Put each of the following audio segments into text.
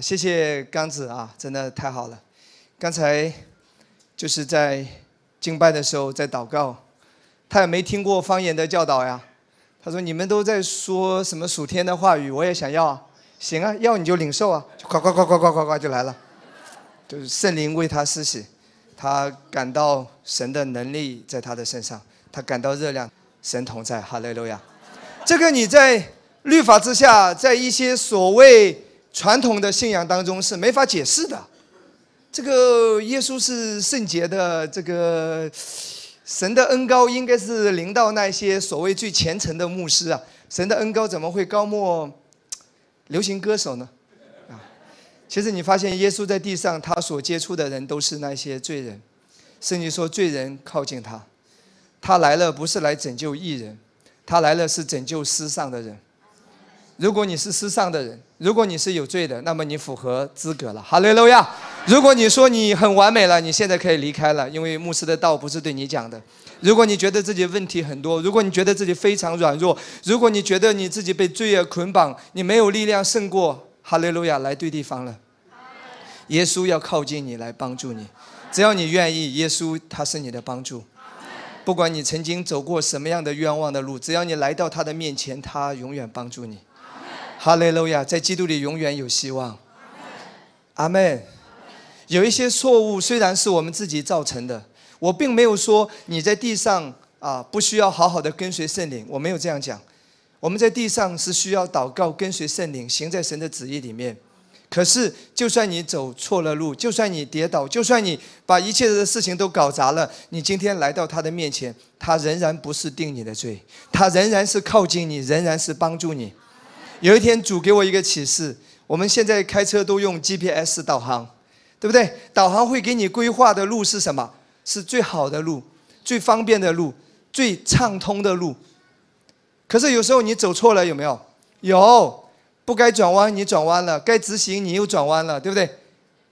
谢谢刚子啊，真的太好了。刚才就是在敬拜的时候在祷告，他也没听过方言的教导呀。他说：“你们都在说什么属天的话语，我也想要啊。行啊，要你就领受啊，就呱呱呱呱呱呱呱就来了。就是圣灵为他施洗，他感到神的能力在他的身上，他感到热量，神同在，哈利路亚。这个你在律法之下，在一些所谓传统的信仰当中是没法解释的。这个耶稣是圣洁的，这个。”神的恩高应该是临到那些所谓最虔诚的牧师啊！神的恩高怎么会高莫流行歌手呢？啊，其实你发现耶稣在地上，他所接触的人都是那些罪人。甚至说罪人靠近他，他来了不是来拯救艺人，他来了是拯救世上的人。如果你是世上的人，如果你是有罪的，那么你符合资格了。哈利路亚！如果你说你很完美了，你现在可以离开了，因为牧师的道不是对你讲的。如果你觉得自己问题很多，如果你觉得自己非常软弱，如果你觉得你自己被罪恶捆绑，你没有力量胜过，哈利路亚，来对地方了。耶稣要靠近你来帮助你，只要你愿意，耶稣他是你的帮助。不管你曾经走过什么样的冤枉的路，只要你来到他的面前，他永远帮助你。哈利路亚，在基督里永远有希望。阿门。有一些错误虽然是我们自己造成的，我并没有说你在地上啊不需要好好的跟随圣灵，我没有这样讲。我们在地上是需要祷告、跟随圣灵，行在神的旨意里面。可是，就算你走错了路，就算你跌倒，就算你把一切的事情都搞砸了，你今天来到他的面前，他仍然不是定你的罪，他仍然是靠近你，仍然是帮助你。有一天，主给我一个启示。我们现在开车都用 GPS 导航，对不对？导航会给你规划的路是什么？是最好的路、最方便的路、最畅通的路。可是有时候你走错了，有没有？有，不该转弯你转弯了，该直行你又转弯了，对不对？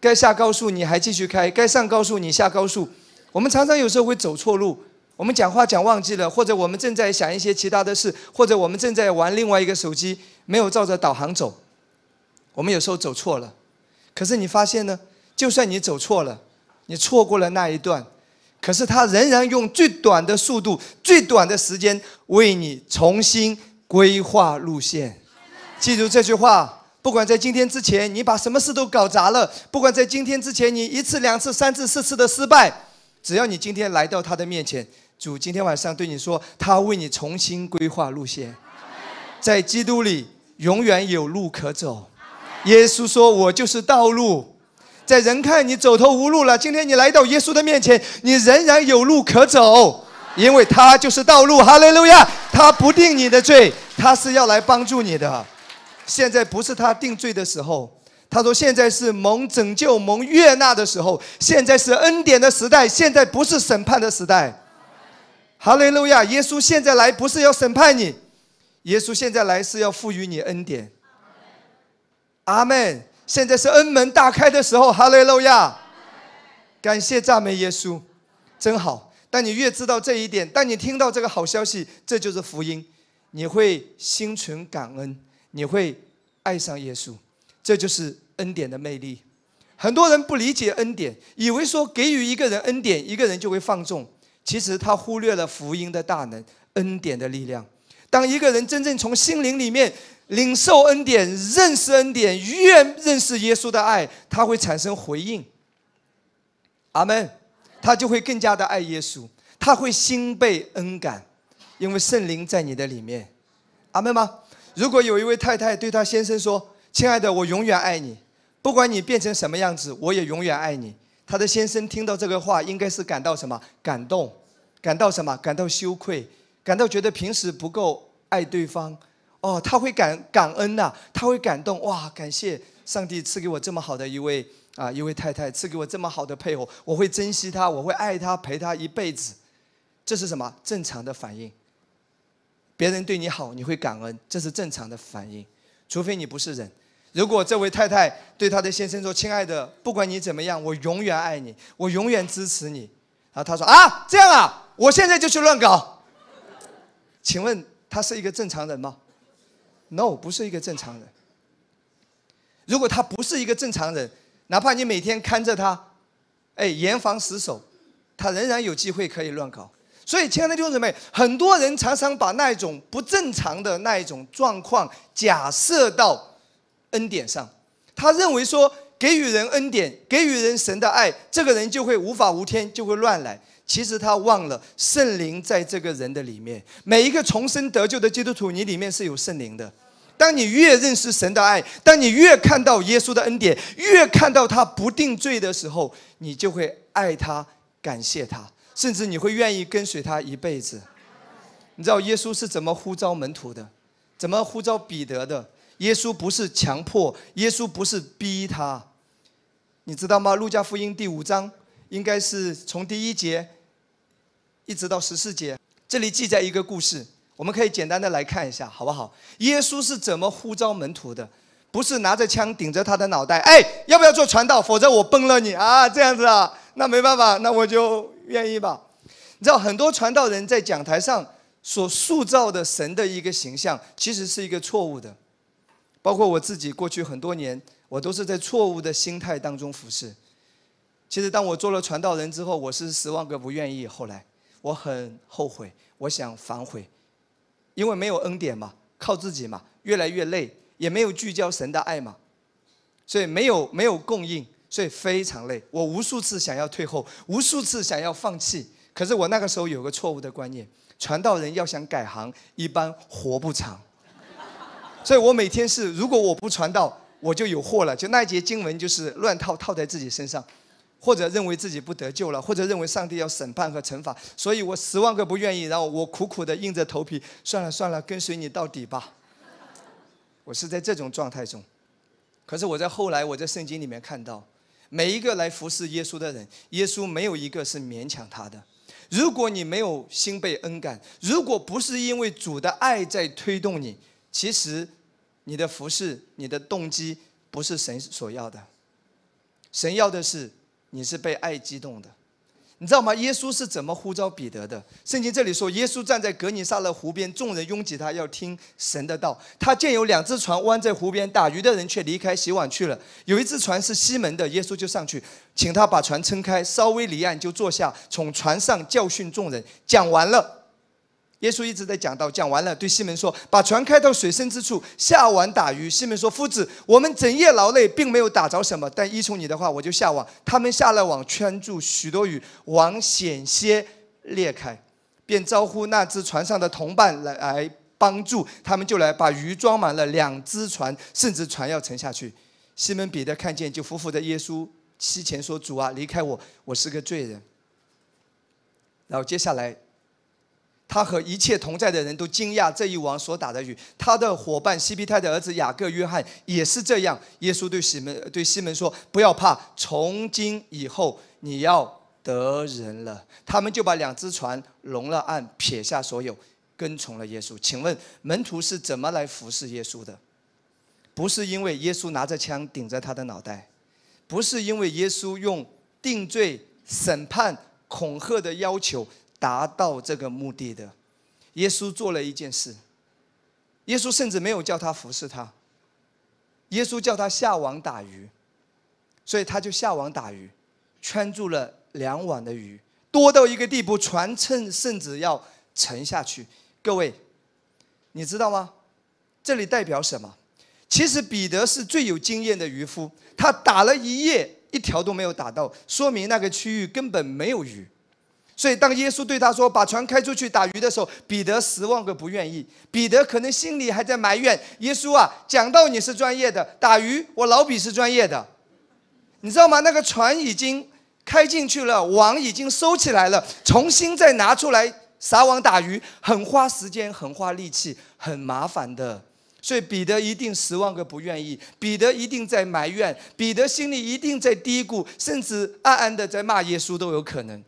该下高速你还继续开，该上高速你下高速。我们常常有时候会走错路。我们讲话讲忘记了，或者我们正在想一些其他的事，或者我们正在玩另外一个手机，没有照着导航走。我们有时候走错了，可是你发现呢？就算你走错了，你错过了那一段，可是他仍然用最短的速度、最短的时间为你重新规划路线。记住这句话：不管在今天之前你把什么事都搞砸了，不管在今天之前你一次、两次、三次、四次的失败，只要你今天来到他的面前。主今天晚上对你说，他为你重新规划路线，在基督里永远有路可走。耶稣说：“我就是道路。”在人看你走投无路了，今天你来到耶稣的面前，你仍然有路可走，因为他就是道路。哈利路亚！他不定你的罪，他是要来帮助你的。现在不是他定罪的时候。他说：“现在是蒙拯救、蒙悦纳的时候，现在是恩典的时代，现在不是审判的时代。”哈利路亚！耶稣现在来不是要审判你，耶稣现在来是要赋予你恩典。阿门！现在是恩门大开的时候，哈利路亚！感谢赞美耶稣，真好。当你越知道这一点，当你听到这个好消息，这就是福音，你会心存感恩，你会爱上耶稣，这就是恩典的魅力。很多人不理解恩典，以为说给予一个人恩典，一个人就会放纵。其实他忽略了福音的大能、恩典的力量。当一个人真正从心灵里面领受恩典、认识恩典、愿认识耶稣的爱，他会产生回应。阿门。他就会更加的爱耶稣，他会心被恩感，因为圣灵在你的里面。阿门吗？如果有一位太太对她先生说：“亲爱的，我永远爱你，不管你变成什么样子，我也永远爱你。”他的先生听到这个话，应该是感到什么？感动，感到什么？感到羞愧，感到觉得平时不够爱对方。哦，他会感感恩呐，他会感动。哇，感谢上帝赐给我这么好的一位啊，一位太太，赐给我这么好的配偶，我会珍惜他，我会爱他，陪他一辈子。这是什么？正常的反应。别人对你好，你会感恩，这是正常的反应，除非你不是人。如果这位太太对她的先生说：“亲爱的，不管你怎么样，我永远爱你，我永远支持你。”然后他说：“啊，这样啊，我现在就去乱搞。”请问他是一个正常人吗？No，不是一个正常人。如果他不是一个正常人，哪怕你每天看着他，哎，严防死守，他仍然有机会可以乱搞。所以，亲爱的弟兄姊妹，很多人常常把那一种不正常的那一种状况假设到恩典上，他认为说给予人恩典，给予人神的爱，这个人就会无法无天，就会乱来。其实他忘了圣灵在这个人的里面，每一个重生得救的基督徒，你里面是有圣灵的。当你越认识神的爱，当你越看到耶稣的恩典，越看到他不定罪的时候，你就会爱他，感谢他。甚至你会愿意跟随他一辈子。你知道耶稣是怎么呼召门徒的？怎么呼召彼得的？耶稣不是强迫，耶稣不是逼他。你知道吗？路加福音第五章应该是从第一节一直到十四节，这里记载一个故事，我们可以简单的来看一下，好不好？耶稣是怎么呼召门徒的？不是拿着枪顶着他的脑袋，哎，要不要做传道？否则我崩了你啊！这样子啊，那没办法，那我就。愿意吧？你知道很多传道人在讲台上所塑造的神的一个形象，其实是一个错误的。包括我自己过去很多年，我都是在错误的心态当中服侍。其实当我做了传道人之后，我是十万个不愿意。后来我很后悔，我想反悔，因为没有恩典嘛，靠自己嘛，越来越累，也没有聚焦神的爱嘛，所以没有没有供应。所以非常累，我无数次想要退后，无数次想要放弃。可是我那个时候有个错误的观念：传道人要想改行，一般活不长。所以我每天是，如果我不传道，我就有祸了。就那一节经文就是乱套套在自己身上，或者认为自己不得救了，或者认为上帝要审判和惩罚。所以我十万个不愿意，然后我苦苦的硬着头皮，算了算了，跟随你到底吧。我是在这种状态中。可是我在后来我在圣经里面看到。每一个来服侍耶稣的人，耶稣没有一个是勉强他的。如果你没有心被恩感，如果不是因为主的爱在推动你，其实你的服侍、你的动机不是神所要的。神要的是你是被爱激动的。你知道吗？耶稣是怎么呼召彼得的？圣经这里说，耶稣站在格尼撒勒湖边，众人拥挤他，要听神的道。他见有两只船弯在湖边，打鱼的人却离开洗碗去了。有一只船是西门的，耶稣就上去，请他把船撑开，稍微离岸就坐下，从船上教训众人。讲完了。耶稣一直在讲到，讲完了，对西门说：“把船开到水深之处，下网打鱼。”西门说：“夫子，我们整夜劳累，并没有打着什么，但依从你的话，我就下网。”他们下了网，圈住许多鱼，网险些裂开，便招呼那只船上的同伴来来帮助。他们就来把鱼装满了两只船，甚至船要沉下去。西门彼得看见，就伏伏在耶稣膝前说：“主啊，离开我，我是个罪人。”然后接下来。他和一切同在的人都惊讶这一网所打的鱼。他的伙伴西庇太的儿子雅各、约翰也是这样。耶稣对西门对西门说：“不要怕，从今以后你要得人了。”他们就把两只船拢了岸，撇下所有，跟从了耶稣。请问门徒是怎么来服侍耶稣的？不是因为耶稣拿着枪顶着他的脑袋，不是因为耶稣用定罪、审判、恐吓的要求。达到这个目的的，耶稣做了一件事。耶稣甚至没有叫他服侍他，耶稣叫他下网打鱼，所以他就下网打鱼，圈住了两网的鱼，多到一个地步，船趁甚至要沉下去。各位，你知道吗？这里代表什么？其实彼得是最有经验的渔夫，他打了一夜，一条都没有打到，说明那个区域根本没有鱼。所以，当耶稣对他说：“把船开出去打鱼”的时候，彼得十万个不愿意。彼得可能心里还在埋怨耶稣啊，讲到你是专业的，打鱼我老比是专业的，你知道吗？那个船已经开进去了，网已经收起来了，重新再拿出来撒网打鱼，很花时间，很花力气，很麻烦的。所以彼得一定十万个不愿意，彼得一定在埋怨，彼得心里一定在嘀咕，甚至暗暗的在骂耶稣都有可能。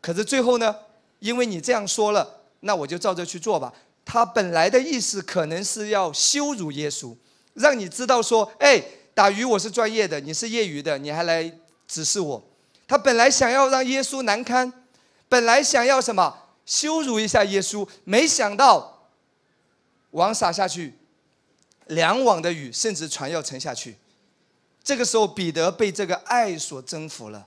可是最后呢？因为你这样说了，那我就照着去做吧。他本来的意思可能是要羞辱耶稣，让你知道说：“哎，打鱼我是专业的，你是业余的，你还来指示我。”他本来想要让耶稣难堪，本来想要什么羞辱一下耶稣，没想到网撒下去，两网的鱼，甚至船要沉下去。这个时候，彼得被这个爱所征服了。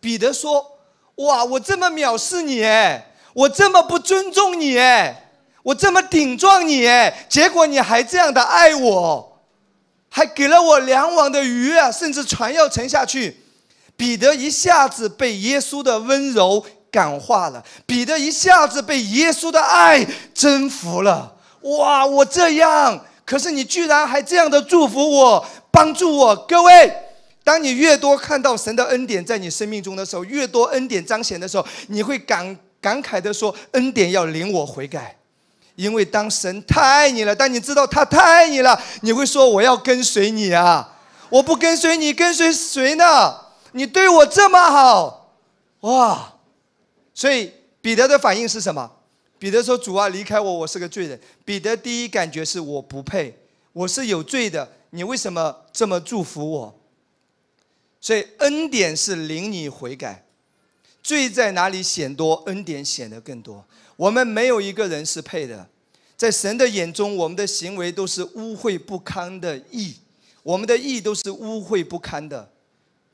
彼得说：“哇，我这么藐视你哎，我这么不尊重你哎，我这么顶撞你哎，结果你还这样的爱我，还给了我两网的鱼啊，甚至船要沉下去。”彼得一下子被耶稣的温柔感化了，彼得一下子被耶稣的爱征服了。哇，我这样，可是你居然还这样的祝福我，帮助我。各位，当你越多看到神的恩典在你生命中的时候，越多恩典彰显的时候，你会感感慨的说：“恩典要领我悔改。”因为当神太爱你了，当你知道他太爱你了，你会说：“我要跟随你啊！我不跟随你，跟随谁呢？”你对我这么好，哇！所以彼得的反应是什么？彼得说：“主啊，离开我，我是个罪人。”彼得第一感觉是我不配，我是有罪的。你为什么这么祝福我？所以恩典是领你悔改，罪在哪里显多，恩典显得更多。我们没有一个人是配的，在神的眼中，我们的行为都是污秽不堪的义，我们的义都是污秽不堪的。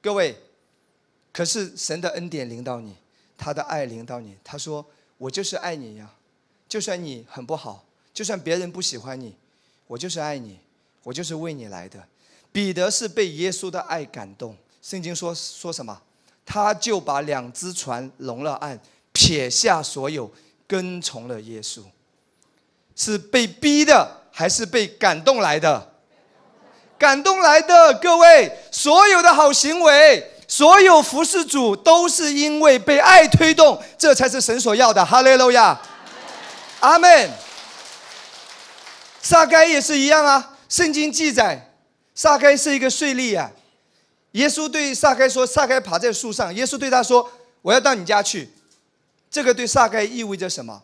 各位。可是神的恩典临到你，他的爱临到你。他说：“我就是爱你呀，就算你很不好，就算别人不喜欢你，我就是爱你，我就是为你来的。”彼得是被耶稣的爱感动。圣经说说什么？他就把两只船拢了岸，撇下所有，跟从了耶稣。是被逼的，还是被感动来的？感动来的。各位，所有的好行为。所有服侍主都是因为被爱推动，这才是神所要的。哈利路亚，阿门。撒该也是一样啊。圣经记载，撒该是一个税吏啊。耶稣对撒该说：“撒该爬在树上。”耶稣对他说：“我要到你家去。”这个对撒该意味着什么？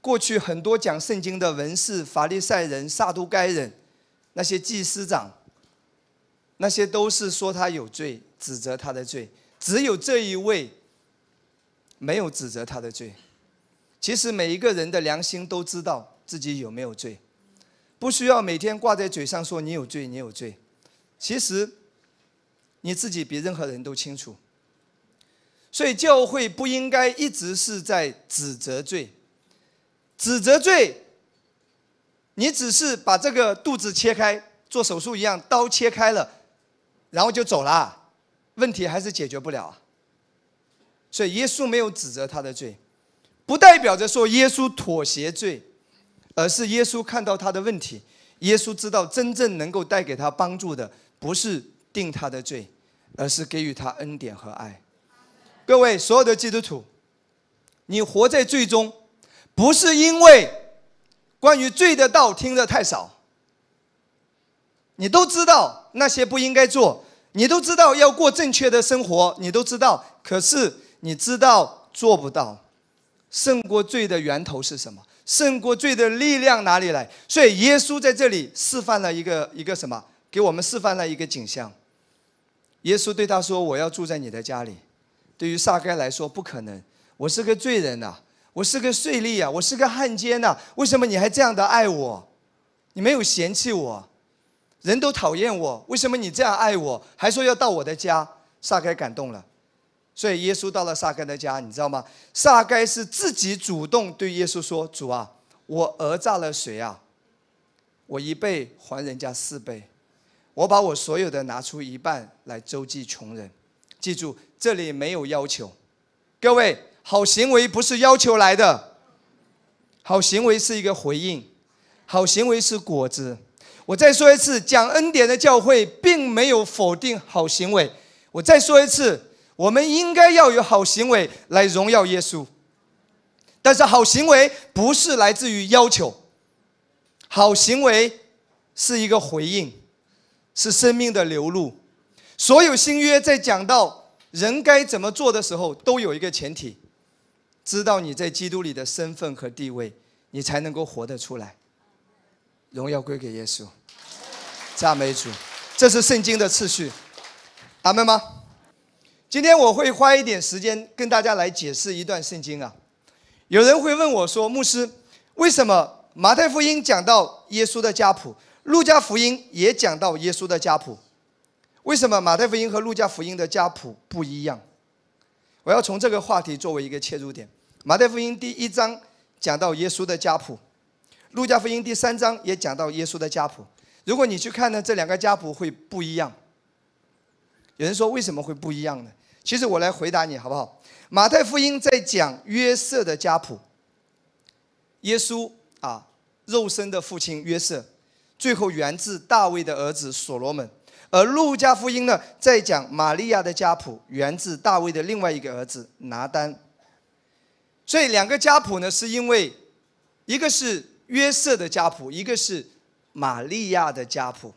过去很多讲圣经的文士、法利赛人、撒都该人，那些祭司长，那些都是说他有罪。指责他的罪，只有这一位没有指责他的罪。其实每一个人的良心都知道自己有没有罪，不需要每天挂在嘴上说你有罪，你有罪。其实你自己比任何人都清楚。所以教会不应该一直是在指责罪，指责罪，你只是把这个肚子切开，做手术一样，刀切开了，然后就走了。问题还是解决不了，所以耶稣没有指责他的罪，不代表着说耶稣妥协罪，而是耶稣看到他的问题，耶稣知道真正能够带给他帮助的不是定他的罪，而是给予他恩典和爱。各位所有的基督徒，你活在罪中，不是因为关于罪的道听得太少，你都知道那些不应该做。你都知道要过正确的生活，你都知道，可是你知道做不到。胜过罪的源头是什么？胜过罪的力量哪里来？所以耶稣在这里示范了一个一个什么？给我们示范了一个景象。耶稣对他说：“我要住在你的家里。”对于撒该来说，不可能。我是个罪人呐，我是个税吏啊，我是个汉奸呐。为什么你还这样的爱我？你没有嫌弃我？人都讨厌我，为什么你这样爱我，还说要到我的家？撒该感动了，所以耶稣到了撒该的家，你知道吗？撒该是自己主动对耶稣说：“主啊，我讹诈了谁啊？我一倍还人家四倍，我把我所有的拿出一半来周济穷人。记住，这里没有要求。各位，好行为不是要求来的，好行为是一个回应，好行为是果子。”我再说一次，讲恩典的教会并没有否定好行为。我再说一次，我们应该要有好行为来荣耀耶稣。但是好行为不是来自于要求，好行为是一个回应，是生命的流露。所有新约在讲到人该怎么做的时候，都有一个前提：知道你在基督里的身份和地位，你才能够活得出来。荣耀归给耶稣，赞美主，这是圣经的次序，阿门吗？今天我会花一点时间跟大家来解释一段圣经啊。有人会问我说：“牧师，为什么马太福音讲到耶稣的家谱，路加福音也讲到耶稣的家谱，为什么马太福音和路加福音的家谱不一样？我要从这个话题作为一个切入点。马太福音第一章讲到耶稣的家谱，路加福音第三章也讲到耶稣的家谱。如果你去看呢，这两个家谱会不一样。有人说为什么会不一样呢？其实我来回答你好不好？马太福音在讲约瑟的家谱，耶稣啊，肉身的父亲约瑟。最后源自大卫的儿子所罗门，而路加福音呢，在讲玛利亚的家谱，源自大卫的另外一个儿子拿丹。所以两个家谱呢，是因为一个是约瑟的家谱，一个是玛利亚的家谱，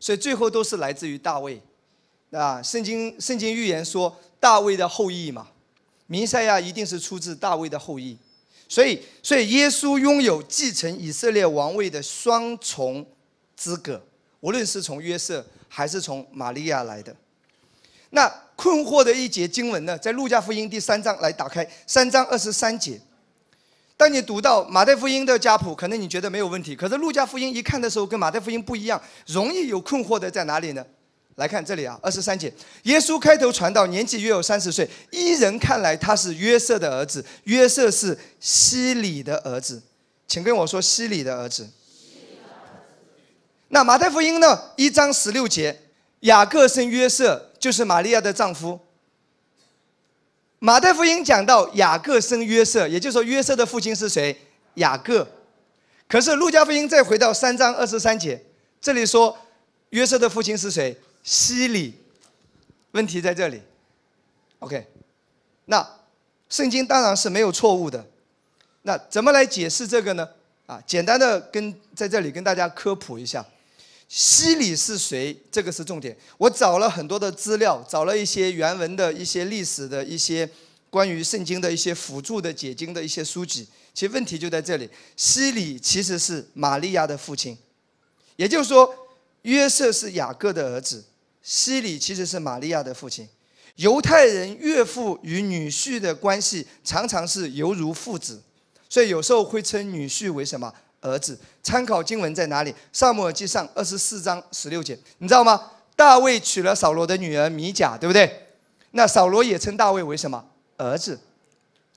所以最后都是来自于大卫。啊，圣经圣经预言说大卫的后裔嘛，弥赛亚一定是出自大卫的后裔。所以，所以耶稣拥有继承以色列王位的双重资格，无论是从约瑟还是从玛利亚来的。那困惑的一节经文呢，在路加福音第三章来打开三章二十三节。当你读到马太福音的家谱，可能你觉得没有问题，可是路加福音一看的时候，跟马太福音不一样，容易有困惑的在哪里呢？来看这里啊，二十三节，耶稣开头传道，年纪约有三十岁，依人看来他是约瑟的儿子，约瑟是西里的儿子，请跟我说西里的儿子。那马太福音呢？一章十六节，雅各生约瑟，就是玛利亚的丈夫。马太福音讲到雅各生约瑟，也就是说约瑟的父亲是谁？雅各。可是路加福音再回到三章二十三节，这里说约瑟的父亲是谁？西里，问题在这里。OK，那圣经当然是没有错误的。那怎么来解释这个呢？啊，简单的跟在这里跟大家科普一下，西里是谁？这个是重点。我找了很多的资料，找了一些原文的一些历史的一些关于圣经的一些辅助的解经的一些书籍。其实问题就在这里，西里其实是玛利亚的父亲，也就是说，约瑟是雅各的儿子。西里其实是玛利亚的父亲，犹太人岳父与女婿的关系常常是犹如父子，所以有时候会称女婿为什么儿子？参考经文在哪里？萨母尔记上二十四章十六节，你知道吗？大卫娶了扫罗的女儿米甲，对不对？那扫罗也称大卫为什么儿子？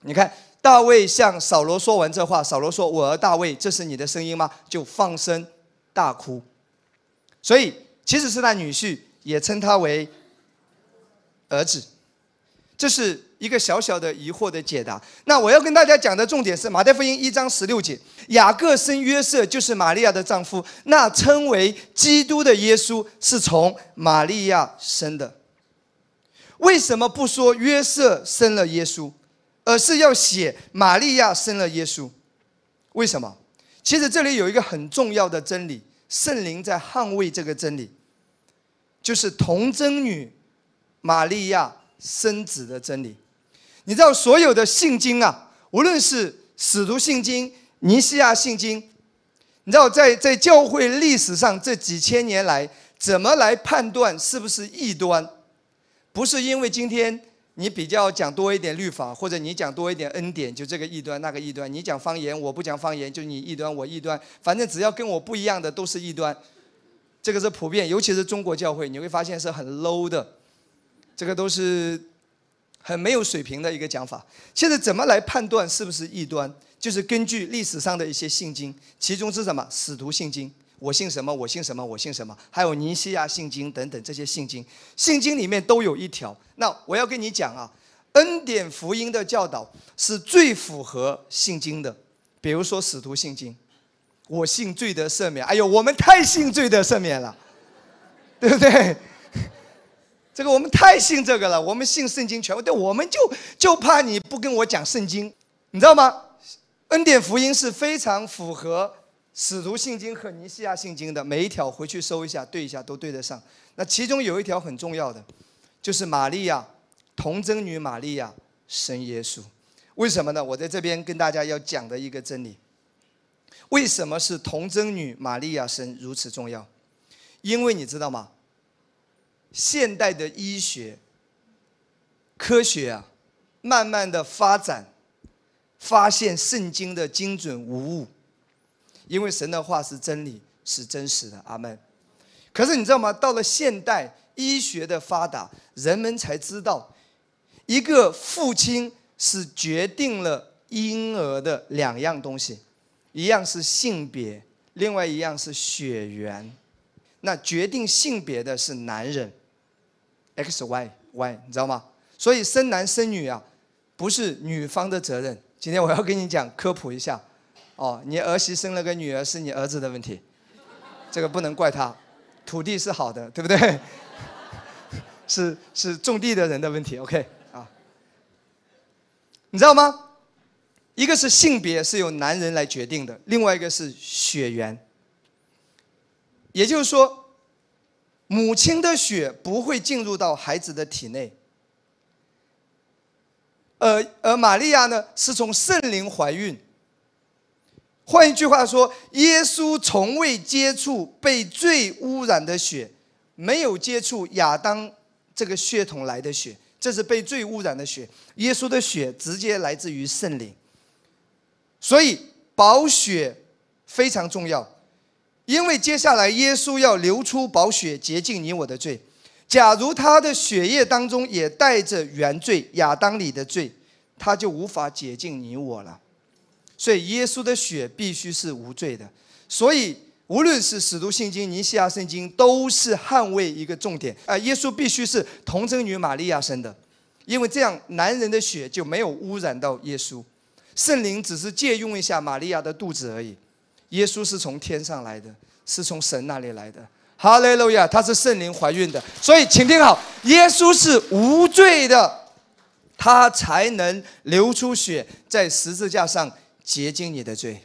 你看大卫向扫罗说完这话，扫罗说：“我儿大卫，这是你的声音吗？”就放声大哭，所以其实是他女婿。也称他为儿子，这是一个小小的疑惑的解答。那我要跟大家讲的重点是马太福音一章十六节：雅各生约瑟，就是玛利亚的丈夫。那称为基督的耶稣是从玛利亚生的。为什么不说约瑟生了耶稣，而是要写玛利亚生了耶稣？为什么？其实这里有一个很重要的真理，圣灵在捍卫这个真理。就是童贞女玛利亚生子的真理。你知道所有的信经啊，无论是使徒信经、尼西亚信经，你知道在在教会历史上这几千年来，怎么来判断是不是异端？不是因为今天你比较讲多一点律法，或者你讲多一点恩典，就这个异端那个异端。你讲方言，我不讲方言，就你异端我异端。反正只要跟我不一样的都是异端。这个是普遍，尤其是中国教会，你会发现是很 low 的，这个都是很没有水平的一个讲法。现在怎么来判断是不是异端？就是根据历史上的一些信经，其中是什么？使徒信经，我信什么？我信什么？我信什么？还有尼西亚信经等等这些信经，信经里面都有一条。那我要跟你讲啊，恩典福音的教导是最符合信经的，比如说使徒信经。我信罪得赦免，哎呦，我们太信罪得赦免了，对不对？这个我们太信这个了，我们信圣经全部，对，我们就就怕你不跟我讲圣经，你知道吗？恩典福音是非常符合使徒信经和尼西亚信经的，每一条回去搜一下，对一下都对得上。那其中有一条很重要的，就是玛利亚童贞女玛利亚生耶稣，为什么呢？我在这边跟大家要讲的一个真理。为什么是童贞女玛利亚生如此重要？因为你知道吗？现代的医学、科学啊，慢慢的发展，发现圣经的精准无误。因为神的话是真理，是真实的。阿门。可是你知道吗？到了现代医学的发达，人们才知道，一个父亲是决定了婴儿的两样东西，一样是性别，另外一样是血缘。那决定性别的是男人，X Y Y，你知道吗？所以生男生女啊，不是女方的责任。今天我要跟你讲科普一下，哦，你儿媳生了个女儿是你儿子的问题，这个不能怪他，土地是好的，对不对？是是种地的人的问题，OK 啊？你知道吗？一个是性别是由男人来决定的，另外一个是血缘。也就是说，母亲的血不会进入到孩子的体内，而而玛利亚呢，是从圣灵怀孕。换一句话说，耶稣从未接触被罪污染的血，没有接触亚当这个血统来的血，这是被罪污染的血。耶稣的血直接来自于圣灵，所以保血非常重要。因为接下来耶稣要流出宝血洁净你我的罪，假如他的血液当中也带着原罪亚当里的罪，他就无法洁净你我了。所以耶稣的血必须是无罪的。所以无论是使徒信经、尼西亚圣经，都是捍卫一个重点啊，耶稣必须是童贞女玛利亚生的，因为这样男人的血就没有污染到耶稣，圣灵只是借用一下玛利亚的肚子而已。耶稣是从天上来的，是从神那里来的。哈利路亚，他是圣灵怀孕的，所以请听好，耶稣是无罪的，他才能流出血在十字架上洁净你的罪。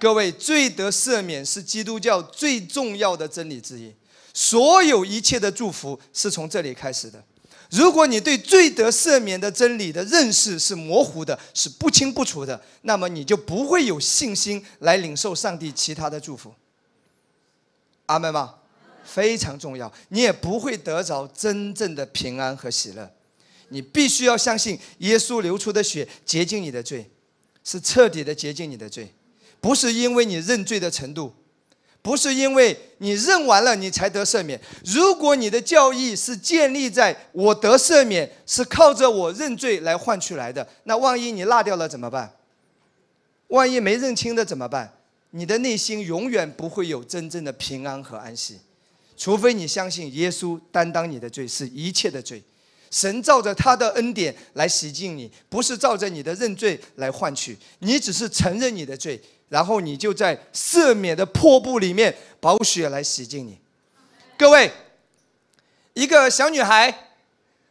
各位，罪得赦免是基督教最重要的真理之一，所有一切的祝福是从这里开始的。如果你对罪得赦免的真理的认识是模糊的，是不清不楚的，那么你就不会有信心来领受上帝其他的祝福。阿门吗？非常重要，你也不会得着真正的平安和喜乐。你必须要相信耶稣流出的血洁净你的罪，是彻底的洁净你的罪，不是因为你认罪的程度。不是因为你认完了你才得赦免。如果你的教义是建立在我得赦免是靠着我认罪来换取来的，那万一你落掉了怎么办？万一没认清的怎么办？你的内心永远不会有真正的平安和安息，除非你相信耶稣担当你的罪是一切的罪，神照着他的恩典来洗净你，不是照着你的认罪来换取，你只是承认你的罪。然后你就在赦免的破布里面，宝血来洗净你。各位，一个小女孩，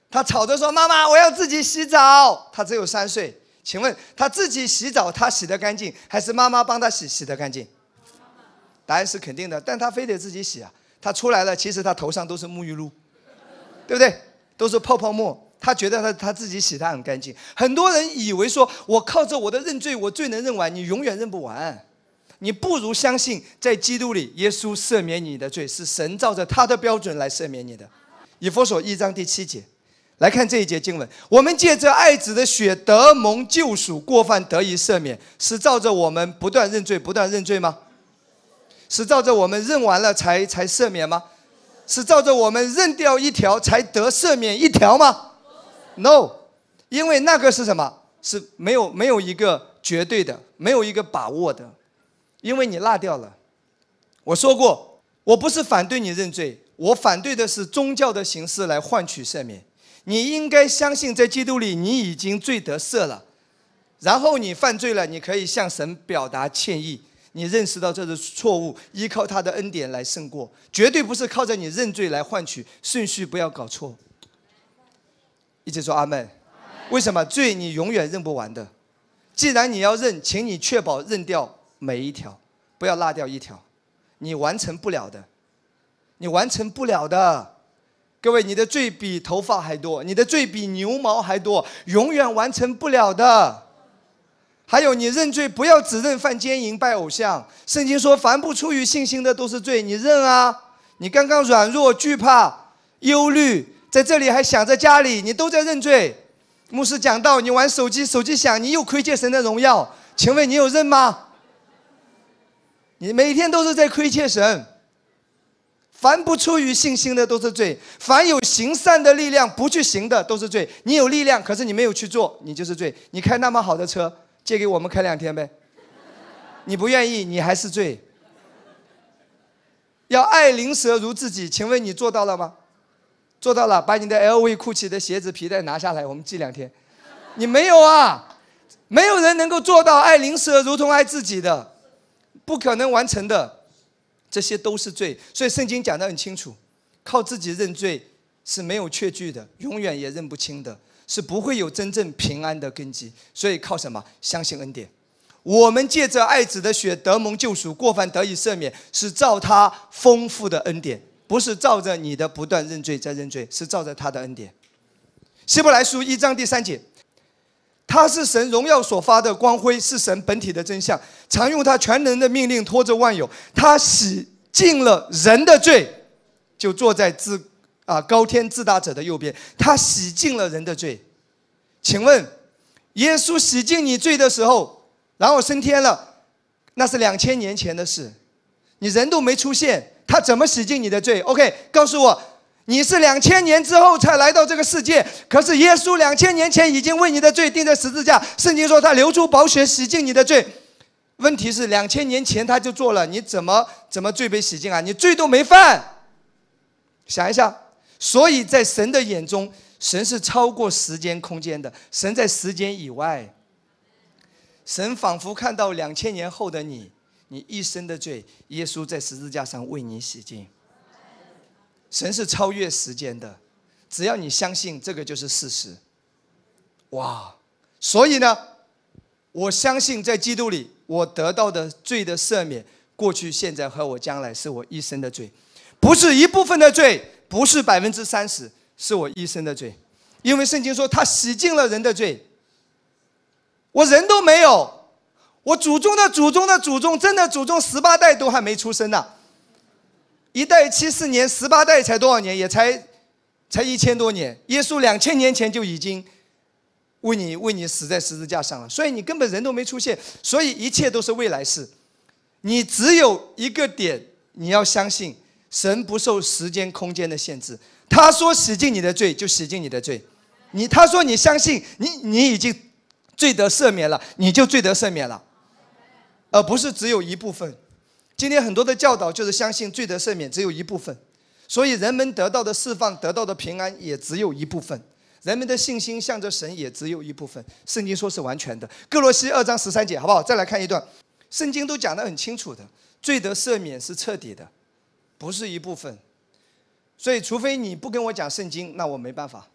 她吵着说：“妈妈，我要自己洗澡。”她只有三岁，请问她自己洗澡，她洗得干净，还是妈妈帮她洗洗得干净？答案是肯定的，但她非得自己洗啊。她出来了，其实她头上都是沐浴露，对不对？都是泡泡沫。他觉得他他自己洗他很干净，很多人以为说，我靠着我的认罪，我罪能认完，你永远认不完。你不如相信，在基督里，耶稣赦免你的罪，是神照着他的标准来赦免你的。以佛所一章第七节，来看这一节经文：我们借着爱子的血得蒙救赎，过犯得以赦免，是照着我们不断认罪，不断认罪吗？是照着我们认完了才才赦免吗？是照着我们认掉一条才得赦免一条吗？No，因为那个是什么？是没有没有一个绝对的，没有一个把握的，因为你落掉了。我说过，我不是反对你认罪，我反对的是宗教的形式来换取赦免。你应该相信，在基督里你已经罪得赦了，然后你犯罪了，你可以向神表达歉意，你认识到这是错误，依靠他的恩典来胜过，绝对不是靠着你认罪来换取。顺序不要搞错。一起说阿门。为什么罪你永远认不完的？既然你要认，请你确保认掉每一条，不要落掉一条，你完成不了的，你完成不了的。各位，你的罪比头发还多，你的罪比牛毛还多，永远完成不了的。还有，你认罪不要只认犯奸淫、拜偶像。圣经说，凡不出于信心的都是罪，你认啊？你刚刚软弱、惧怕、忧虑。在这里还想着家里，你都在认罪。牧师讲到你玩手机，手机响，你又亏欠神的荣耀。请问你有认吗？你每天都是在亏欠神。凡不出于信心的都是罪，凡有行善的力量不去行的都是罪。你有力量，可是你没有去做，你就是罪。你开那么好的车，借给我们开两天呗？你不愿意，你还是罪。要爱邻舍如自己，请问你做到了吗？做到了，把你的 LV、GUCCI 的鞋子皮带拿下来，我们寄两天。你没有啊？没有人能够做到爱邻舍如同爱自己的，不可能完成的。这些都是罪，所以圣经讲得很清楚，靠自己认罪是没有确据的，永远也认不清的，是不会有真正平安的根基。所以靠什么？相信恩典。我们借着爱子的血得蒙救赎，过犯得以赦免，是照他丰富的恩典，不是照着你的不断认罪再认罪，是照着他的恩典。希伯来书一章第三节。他是神荣耀所发的光辉，是神本体的真相，常用他全能的命令拖着万有。他洗净了人的罪，就坐在自啊高天自大者的右边。他洗净了人的罪，请问，耶稣洗净你罪的时候，然后升天了，那是两千年前的事，你人都没出现，他怎么洗净你的罪？OK，告诉我。你是两千年之后才来到这个世界，可是耶稣两千年前已经为你的罪钉在十字架。圣经说他流出宝血洗净你的罪。问题是两千年前他就做了，你怎么怎么罪被洗净啊？你罪都没犯。想一下，所以在神的眼中，神是超过时间空间的，神在时间以外。神仿佛看到两千年后的你，你一生的罪，耶稣在十字架上为你洗净。神是超越时间的，只要你相信这个就是事实。哇！所以呢，我相信在基督里，我得到的罪的赦免，过去、现在和我将来是我一生的罪，不是一部分的罪，不是百分之三十，是我一生的罪。因为圣经说他洗净了人的罪，我人都没有，我祖宗的祖宗的祖宗，真的祖宗十八代都还没出生呢。一代七四年，十八代才多少年？也才，才一千多年。耶稣两千年前就已经为你为你死在十字架上了，所以你根本人都没出现，所以一切都是未来事。你只有一个点，你要相信神不受时间空间的限制。他说洗净你的罪，就洗净你的罪。你他说你相信你你已经罪得赦免了，你就罪得赦免了，而不是只有一部分。今天很多的教导就是相信罪得赦免只有一部分，所以人们得到的释放、得到的平安也只有一部分，人们的信心向着神也只有一部分。圣经说是完全的，哥罗西二章十三节，好不好？再来看一段，圣经都讲得很清楚的，罪得赦免是彻底的，不是一部分。所以，除非你不跟我讲圣经，那我没办法。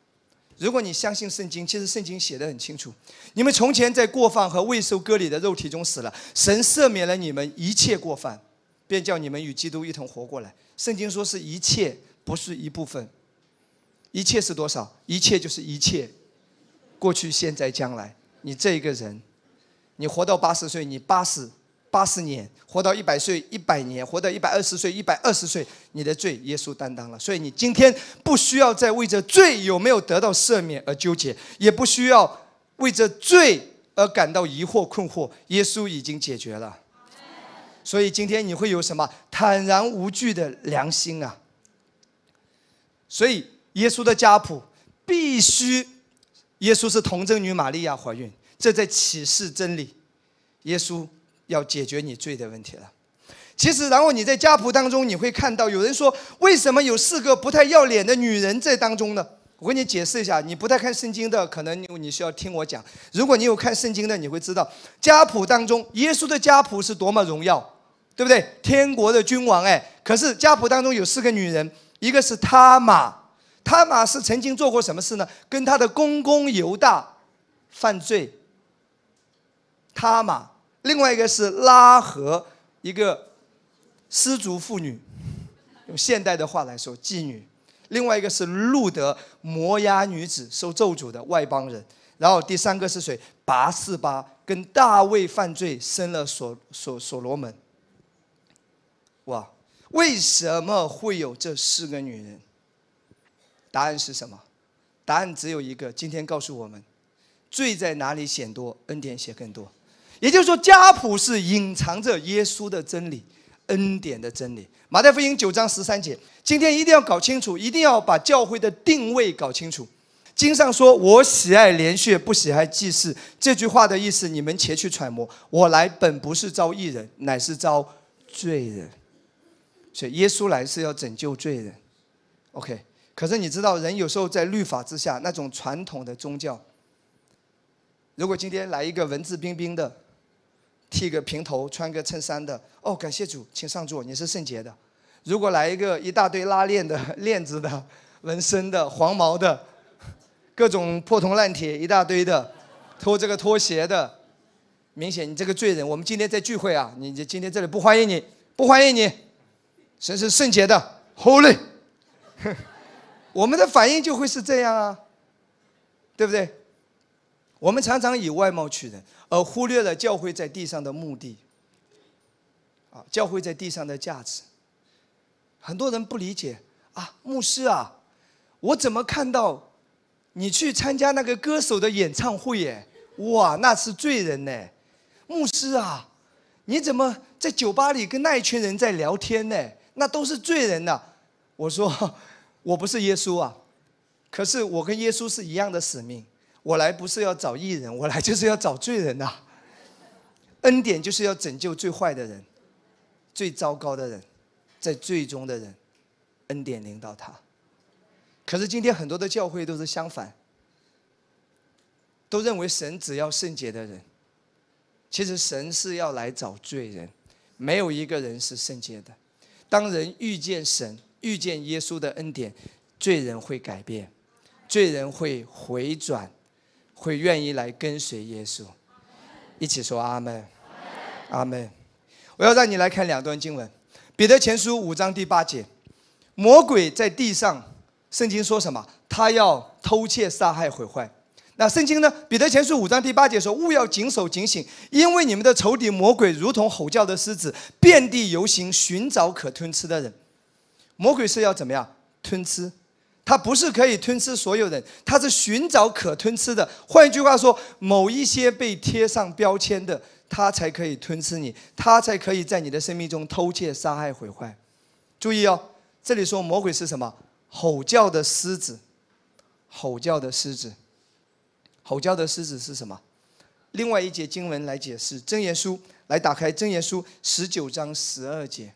如果你相信圣经，其实圣经写的很清楚，你们从前在过犯和未受割礼的肉体中死了，神赦免了你们一切过犯。便叫你们与基督一同活过来。圣经说是一切，不是一部分。一切是多少？一切就是一切，过去、现在、将来。你这一个人，你活到八十岁，你八十八十年；活到一百岁，一百年；活到一百二十岁，一百二十岁。你的罪，耶稣担当了。所以你今天不需要再为着罪有没有得到赦免而纠结，也不需要为着罪而感到疑惑困惑。耶稣已经解决了。所以今天你会有什么坦然无惧的良心啊？所以耶稣的家谱必须，耶稣是童贞女玛利亚怀孕，这在启示真理。耶稣要解决你罪的问题了。其实，然后你在家谱当中，你会看到有人说，为什么有四个不太要脸的女人在当中呢？我跟你解释一下，你不太看圣经的，可能你需要听我讲。如果你有看圣经的，你会知道家谱当中，耶稣的家谱是多么荣耀。对不对？天国的君王哎，可是家谱当中有四个女人，一个是他玛，他玛是曾经做过什么事呢？跟他的公公犹大犯罪。他玛，另外一个是拉合，一个失足妇女，用现代的话来说妓女。另外一个是路德，摩押女子，受咒诅的外邦人。然后第三个是谁？拔示巴跟大卫犯罪，生了所所所罗门。哇，为什么会有这四个女人？答案是什么？答案只有一个。今天告诉我们，罪在哪里显多，恩典显更多。也就是说，家谱是隐藏着耶稣的真理、恩典的真理。马太福音九章十三节，今天一定要搞清楚，一定要把教会的定位搞清楚。经上说：“我喜爱连续，不喜爱祭祀。”这句话的意思，你们且去揣摩。我来本不是招义人，乃是招罪人。所以耶稣来是要拯救罪人。OK，可是你知道，人有时候在律法之下，那种传统的宗教，如果今天来一个文质彬彬的，剃个平头，穿个衬衫的，哦，感谢主，请上座，你是圣洁的。如果来一个一大堆拉链的、链子的、纹身的、黄毛的。各种破铜烂铁一大堆的，拖这个拖鞋的，明显你这个罪人。我们今天在聚会啊，你今天这里不欢迎你，不欢迎你，神是圣洁的，Holy。我们的反应就会是这样啊，对不对？我们常常以外貌取人，而忽略了教会在地上的目的。啊，教会在地上的价值，很多人不理解啊，牧师啊，我怎么看到？你去参加那个歌手的演唱会，耶，哇，那是罪人呢！牧师啊，你怎么在酒吧里跟那一群人在聊天呢？那都是罪人呐！我说，我不是耶稣啊，可是我跟耶稣是一样的使命。我来不是要找艺人，我来就是要找罪人呐！恩典就是要拯救最坏的人，最糟糕的人，在最终的人，恩典领导他。可是今天很多的教会都是相反，都认为神只要圣洁的人。其实神是要来找罪人，没有一个人是圣洁的。当人遇见神、遇见耶稣的恩典，罪人会改变，罪人会回转，会愿意来跟随耶稣。一起说阿门，阿门。我要让你来看两段经文，《彼得前书》五章第八节：魔鬼在地上。圣经说什么？他要偷窃、杀害、毁坏。那圣经呢？彼得前书五章第八节说：“勿要谨守警醒，因为你们的仇敌魔鬼如同吼叫的狮子，遍地游行，寻找可吞吃的人。”魔鬼是要怎么样吞吃？他不是可以吞吃所有人，他是寻找可吞吃的。换一句话说，某一些被贴上标签的，他才可以吞吃你，他才可以在你的生命中偷窃、杀害、毁坏。注意哦，这里说魔鬼是什么？吼叫的狮子，吼叫的狮子，吼叫的狮子是什么？另外一节经文来解释，真言书来打开真言书十九章十二节，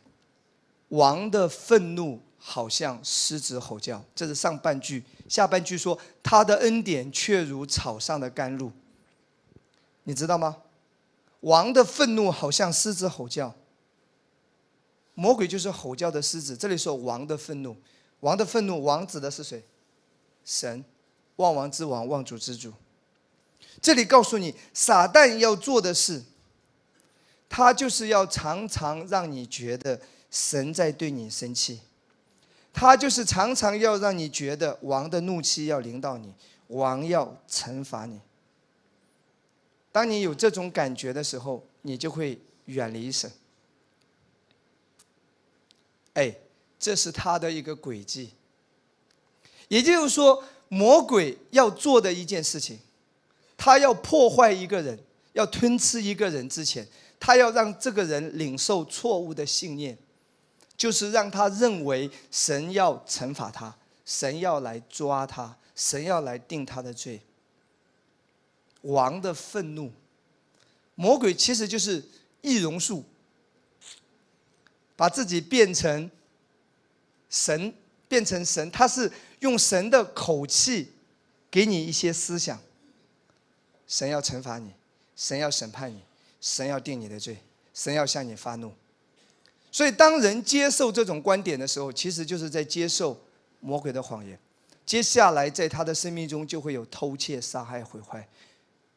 王的愤怒好像狮子吼叫，这是上半句，下半句说他的恩典却如草上的甘露，你知道吗？王的愤怒好像狮子吼叫，魔鬼就是吼叫的狮子，这里说王的愤怒。王的愤怒，王指的是谁？神，万王之王，万主之主。这里告诉你，撒旦要做的事，他就是要常常让你觉得神在对你生气，他就是常常要让你觉得王的怒气要临到你，王要惩罚你。当你有这种感觉的时候，你就会远离神。哎。这是他的一个轨迹，也就是说，魔鬼要做的一件事情，他要破坏一个人，要吞吃一个人之前，他要让这个人领受错误的信念，就是让他认为神要惩罚他，神要来抓他，神要来定他的罪。王的愤怒，魔鬼其实就是易容术，把自己变成。神变成神，他是用神的口气给你一些思想。神要惩罚你，神要审判你，神要定你的罪，神要向你发怒。所以，当人接受这种观点的时候，其实就是在接受魔鬼的谎言。接下来，在他的生命中就会有偷窃、杀害、毁坏，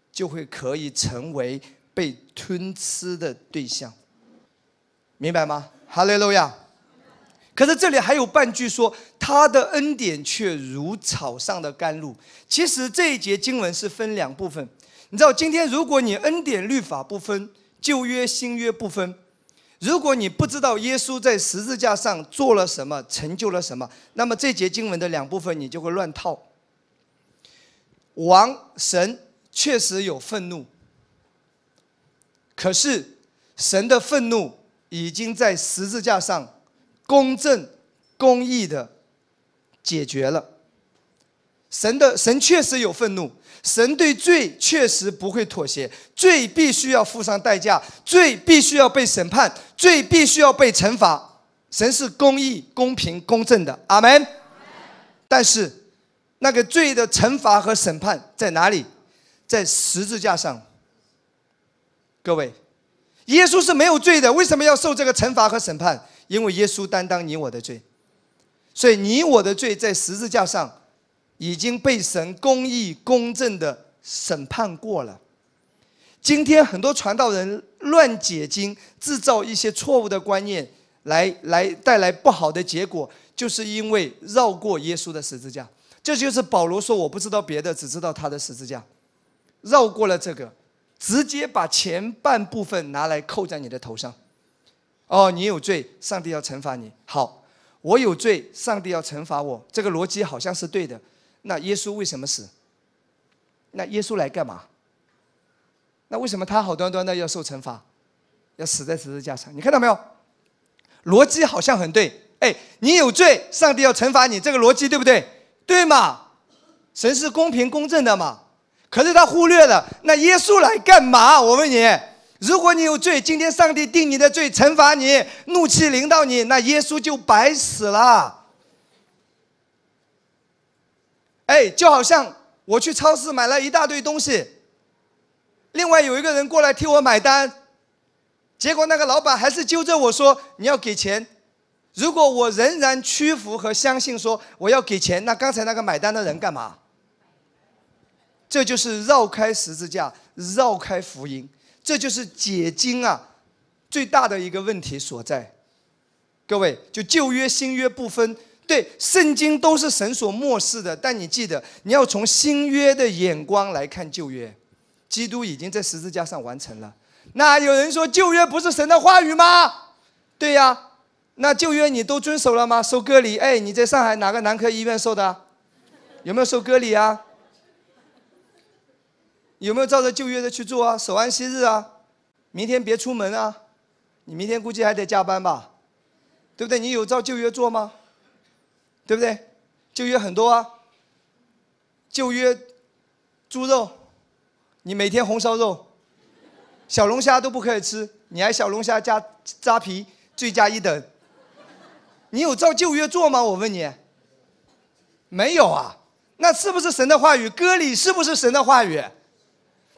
就会可以成为被吞吃的对象。明白吗？哈利路亚。可是这里还有半句说，他的恩典却如草上的甘露。其实这一节经文是分两部分。你知道，今天如果你恩典律法不分，旧约新约不分，如果你不知道耶稣在十字架上做了什么，成就了什么，那么这节经文的两部分你就会乱套。王神确实有愤怒，可是神的愤怒已经在十字架上公正、公义的解决了。神的神确实有愤怒，神对罪确实不会妥协，罪必须要付上代价，罪必须要被审判，罪必须要被惩罚。神是公义、公平、公正的，阿门。但是，那个罪的惩罚和审判在哪里？在十字架上。各位，耶稣是没有罪的，为什么要受这个惩罚和审判？因为耶稣担当你我的罪，所以你我的罪在十字架上。已经被神公义公正的审判过了。今天很多传道人乱解经，制造一些错误的观念，来来带来不好的结果，就是因为绕过耶稣的十字架。这就是保罗说：“我不知道别的，只知道他的十字架。”绕过了这个，直接把前半部分拿来扣在你的头上。哦，你有罪，上帝要惩罚你。好，我有罪，上帝要惩罚我。这个逻辑好像是对的。那耶稣为什么死？那耶稣来干嘛？那为什么他好端端的要受惩罚，要死在十字架上？你看到没有？逻辑好像很对。哎，你有罪，上帝要惩罚你，这个逻辑对不对？对嘛？神是公平公正的嘛？可是他忽略了，那耶稣来干嘛？我问你，如果你有罪，今天上帝定你的罪，惩罚你，怒气临到你，那耶稣就白死了。哎，就好像我去超市买了一大堆东西，另外有一个人过来替我买单，结果那个老板还是揪着我说你要给钱。如果我仍然屈服和相信说我要给钱，那刚才那个买单的人干嘛？这就是绕开十字架，绕开福音，这就是解经啊最大的一个问题所在。各位，就旧约新约不分。对，圣经都是神所漠视的，但你记得，你要从新约的眼光来看旧约，基督已经在十字架上完成了。那有人说旧约不是神的话语吗？对呀，那旧约你都遵守了吗？收割礼，哎，你在上海哪个男科医院受的？有没有收割礼啊？有没有照着旧约的去做啊？守安息日啊？明天别出门啊？你明天估计还得加班吧？对不对？你有照旧约做吗？对不对？旧约很多啊。旧约猪肉，你每天红烧肉，小龙虾都不可以吃，你还小龙虾加扎皮，罪加一等。你有照旧约做吗？我问你。没有啊，那是不是神的话语？割礼是不是神的话语？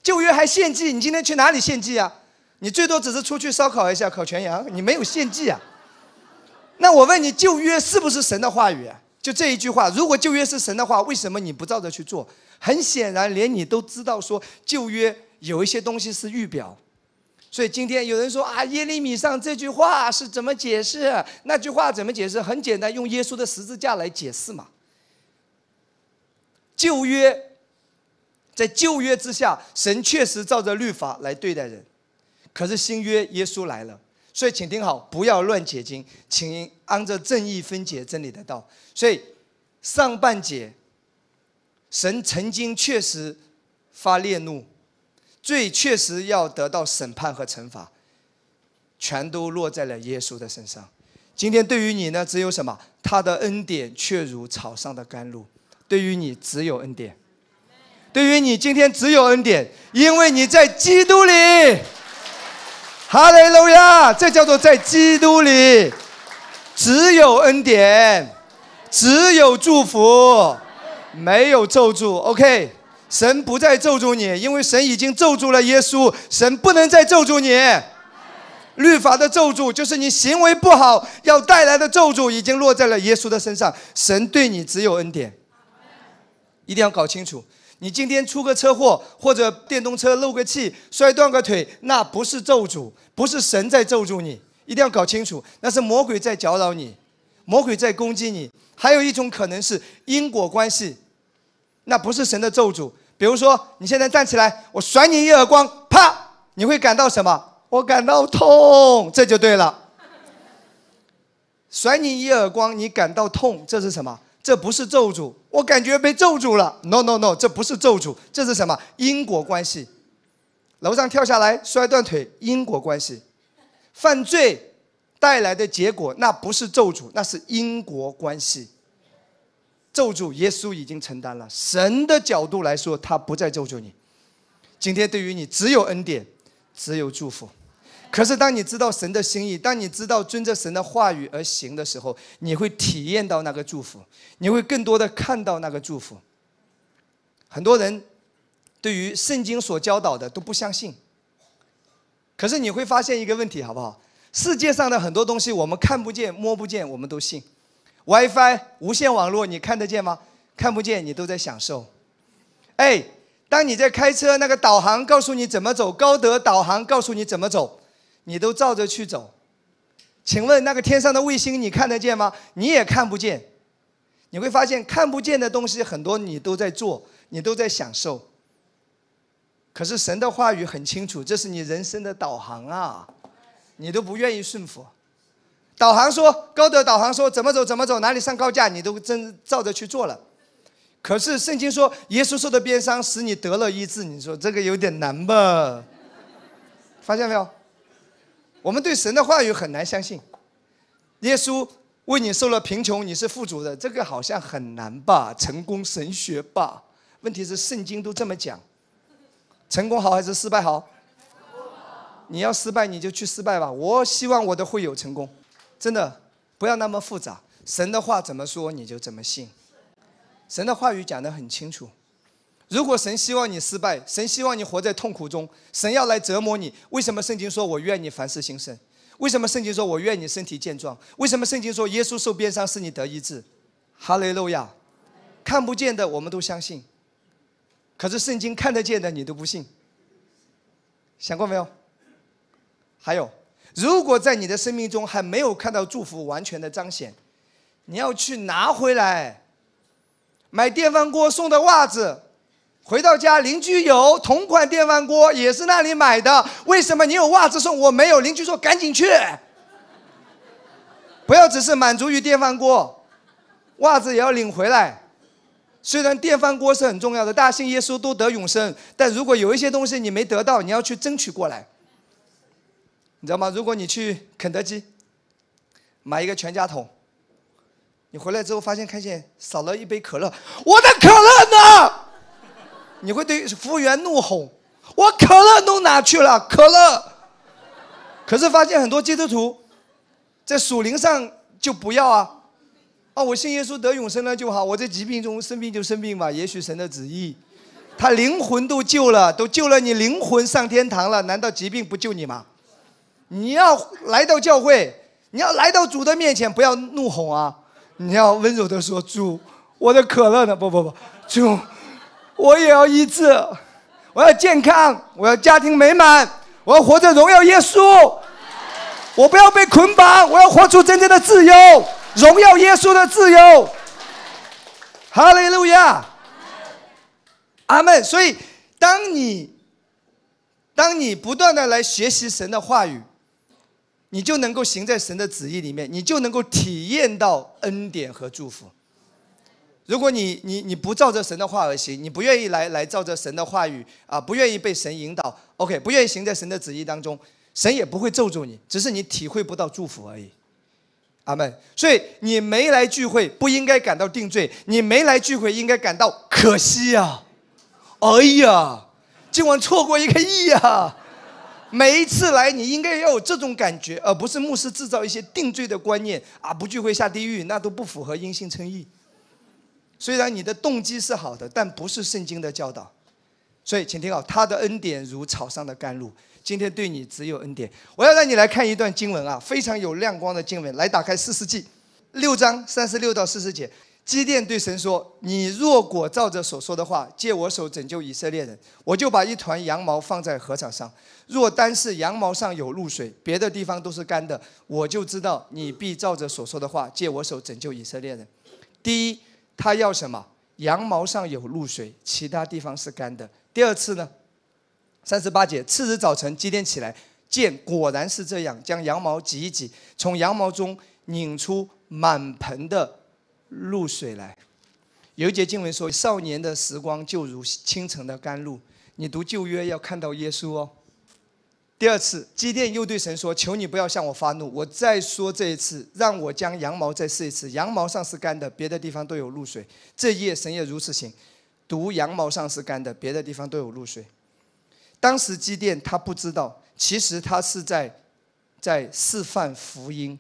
旧约还献祭，你今天去哪里献祭啊？你最多只是出去烧烤一下，烤全羊，你没有献祭啊。那我问你，旧约是不是神的话语？就这一句话，如果旧约是神的话，为什么你不照着去做？很显然，连你都知道说旧约有一些东西是预表。所以今天有人说啊，耶利米上这句话是怎么解释？那句话怎么解释？很简单，用耶稣的十字架来解释嘛。旧约在旧约之下，神确实照着律法来对待人，可是新约耶稣来了。所以，请听好，不要乱解经，请按着正义分解真理的道。所以，上半节，神曾经确实发烈怒，罪确实要得到审判和惩罚，全都落在了耶稣的身上。今天对于你呢，只有什么？他的恩典却如草上的甘露。对于你，只有恩典。对于你，今天只有恩典，因为你在基督里。哈利路亚！这叫做在基督里，只有恩典，只有祝福，没有咒诅。OK，神不再咒诅你，因为神已经咒诅了耶稣，神不能再咒诅你。律法的咒诅就是你行为不好要带来的咒诅，已经落在了耶稣的身上。神对你只有恩典，一定要搞清楚。你今天出个车祸，或者电动车漏个气，摔断个腿，那不是咒诅，不是神在咒诅你，一定要搞清楚，那是魔鬼在搅扰你，魔鬼在攻击你。还有一种可能是因果关系，那不是神的咒诅。比如说，你现在站起来，我甩你一耳光，啪，你会感到什么？我感到痛，这就对了。甩你一耳光，你感到痛，这是什么？这不是咒诅，我感觉被咒住了。No No No，这不是咒诅，这是什么因果关系？楼上跳下来摔断腿，因果关系。犯罪带来的结果，那不是咒诅，那是因果关系。咒诅耶稣已经承担了，神的角度来说，他不再咒诅你。今天对于你只有恩典，只有祝福。可是当你知道神的心意，当你知道遵着神的话语而行的时候，你会体验到那个祝福，你会更多的看到那个祝福。很多人对于圣经所教导的都不相信。可是你会发现一个问题，好不好？世界上的很多东西我们看不见、摸不见，我们都信。WiFi、无线网络，你看得见吗？看不见，你都在享受。哎，当你在开车，那个导航告诉你怎么走，高德导航告诉你怎么走，你都照着去走。请问那个天上的卫星，你看得见吗？你也看不见。你会发现看不见的东西很多，你都在做，你都在享受。可是神的话语很清楚，这是你人生的导航啊，你都不愿意顺服。导航说高德导航说怎么走怎么走，哪里上高架你都真照着去做了。可是圣经说耶稣受的鞭伤使你得了医治，你说这个有点难吧？发现没有？我们对神的话语很难相信。耶稣为你受了贫穷，你是富足的，这个好像很难吧？成功神学吧？问题是圣经都这么讲。成功好还是失败好？你要失败你就去失败吧。我希望我的会友成功，真的不要那么复杂。神的话怎么说你就怎么信。神的话语讲得很清楚。如果神希望你失败，神希望你活在痛苦中，神要来折磨你，为什么圣经说我愿你凡事兴盛？为什么圣经说我愿你身体健壮？为什么圣经说耶稣受鞭伤使你得医治？哈雷路亚！看不见的我们都相信。可是圣经看得见的你都不信，想过没有？还有，如果在你的生命中还没有看到祝福完全的彰显，你要去拿回来，买电饭锅送的袜子，回到家邻居有同款电饭锅，也是那里买的，为什么你有袜子送我没有？邻居说赶紧去，不要只是满足于电饭锅，袜子也要领回来。虽然电饭锅是很重要的，大信耶稣都得永生，但如果有一些东西你没得到，你要去争取过来，你知道吗？如果你去肯德基买一个全家桶，你回来之后发现看见少了一杯可乐，我的可乐呢？你会对服务员怒吼：“我可乐弄哪去了？可乐！”可是发现很多基督徒在属灵上就不要啊。哦，我信耶稣得永生了就好，我在疾病中生病就生病吧，也许神的旨意，他灵魂都救了，都救了你灵魂上天堂了，难道疾病不救你吗？你要来到教会，你要来到主的面前，不要怒吼啊，你要温柔的说主，我的可乐呢？不不不，主，我也要医治，我要健康，我要家庭美满，我要活着荣耀耶稣，我不要被捆绑，我要活出真正的自由。荣耀耶稣的自由，哈利路亚，阿门。所以，当你当你不断的来学习神的话语，你就能够行在神的旨意里面，你就能够体验到恩典和祝福。如果你你你不照着神的话而行，你不愿意来来照着神的话语啊，不愿意被神引导，OK，不愿意行在神的旨意当中，神也不会咒住你，只是你体会不到祝福而已。阿门。所以你没来聚会不应该感到定罪，你没来聚会应该感到可惜呀！哎呀，今晚错过一个亿呀！每一次来你应该要有这种感觉，而不是牧师制造一些定罪的观念啊！不聚会下地狱，那都不符合因信称义。虽然你的动机是好的，但不是圣经的教导。所以请听好，他的恩典如草上的甘露。今天对你只有恩典。我要让你来看一段经文啊，非常有亮光的经文。来，打开四世纪六章三十六到四十节。基甸对神说：“你若果照着所说的话，借我手拯救以色列人，我就把一团羊毛放在禾场上。若单是羊毛上有露水，别的地方都是干的，我就知道你必照着所说的话，借我手拯救以色列人。第一，他要什么？羊毛上有露水，其他地方是干的。第二次呢？”三十八节，次日早晨，基甸起来，见果然是这样，将羊毛挤一挤，从羊毛中拧出满盆的露水来。有一节经文说：“少年的时光就如清晨的甘露。”你读旧约要看到耶稣哦。第二次，基甸又对神说：“求你不要向我发怒，我再说这一次，让我将羊毛再试一次。羊毛上是干的，别的地方都有露水。这夜神也如此行，读羊毛上是干的，别的地方都有露水。”当时基甸他不知道，其实他是在在示范福音。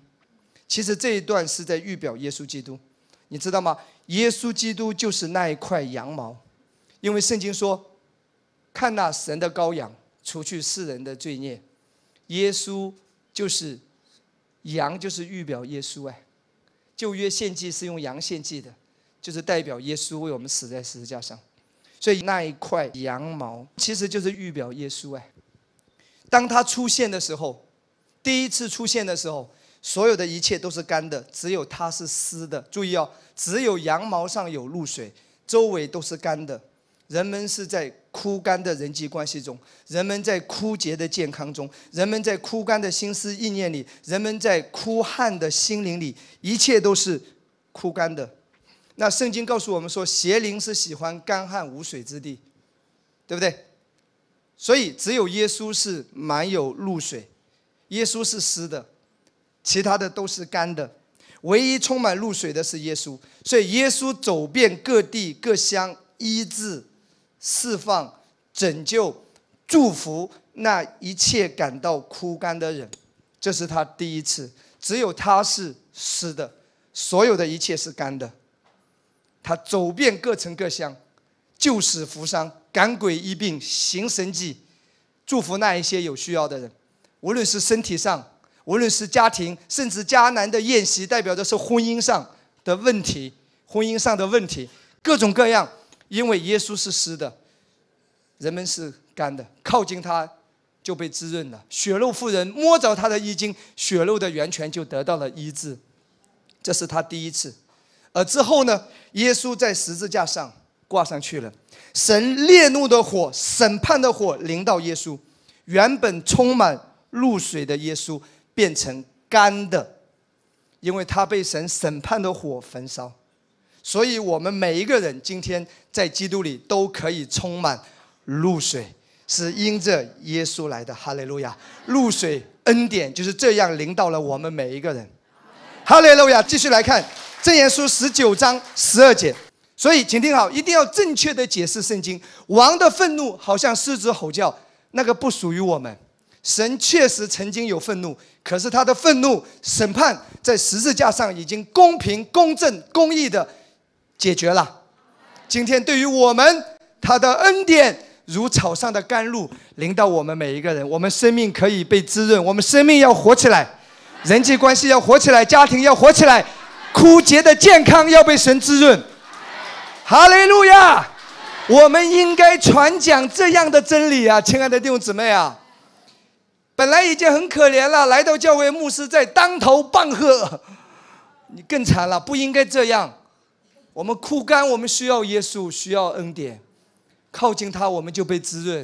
其实这一段是在预表耶稣基督，你知道吗？耶稣基督就是那一块羊毛，因为圣经说：“看那神的羔羊。”除去世人的罪孽，耶稣就是羊，就是预表耶稣哎。旧约献祭是用羊献祭的，就是代表耶稣为我们死在十字架上。所以那一块羊毛其实就是预表耶稣哎。当他出现的时候，第一次出现的时候，所有的一切都是干的，只有他是湿的。注意哦，只有羊毛上有露水，周围都是干的。人们是在枯干的人际关系中，人们在枯竭的健康中，人们在枯干的心思意念里，人们在枯旱的心灵里，一切都是枯干的。那圣经告诉我们说，邪灵是喜欢干旱无水之地，对不对？所以只有耶稣是满有露水，耶稣是湿的，其他的都是干的，唯一充满露水的是耶稣。所以耶稣走遍各地各乡，医治。释放、拯救、祝福那一切感到枯干的人，这是他第一次。只有他是湿的，所有的一切是干的。他走遍各城各乡，救死扶伤、赶鬼医病、行神迹，祝福那一些有需要的人。无论是身体上，无论是家庭，甚至迦南的宴席，代表的是婚姻上的问题，婚姻上的问题，各种各样。因为耶稣是湿的，人们是干的，靠近他就被滋润了。血肉妇人摸着他的衣襟，血肉的源泉就得到了医治。这是他第一次，而之后呢？耶稣在十字架上挂上去了，神烈怒的火、审判的火临到耶稣，原本充满露水的耶稣变成干的，因为他被神审判的火焚烧。所以，我们每一个人今天在基督里都可以充满露水，是因着耶稣来的。哈利路亚！露水恩典就是这样临到了我们每一个人。哈利路亚！继续来看正言书十九章十二节。所以，请听好，一定要正确的解释圣经。王的愤怒好像狮子吼叫，那个不属于我们。神确实曾经有愤怒，可是他的愤怒审判在十字架上已经公平、公正、公义的。解决了。今天对于我们，他的恩典如草上的甘露，临到我们每一个人，我们生命可以被滋润，我们生命要活起来，人际关系要活起来，家庭要活起来，枯竭的健康要被神滋润。哈利路亚！我们应该传讲这样的真理啊，亲爱的弟兄姊妹啊！本来已经很可怜了，来到教会牧师在当头棒喝，你更惨了，不应该这样。我们枯干，我们需要耶稣，需要恩典，靠近他，我们就被滋润；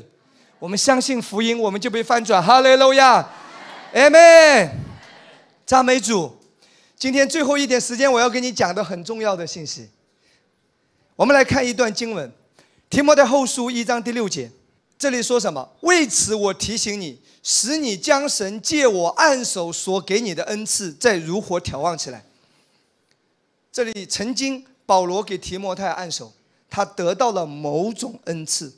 我们相信福音，我们就被翻转。哈利路亚，阿门，赞美主。今天最后一点时间，我要跟你讲的很重要的信息。我们来看一段经文，《提摩太后书》一章第六节，这里说什么？为此我提醒你，使你将神借我按手所给你的恩赐，再如火眺望起来。这里曾经。保罗给提摩太按手，他得到了某种恩赐。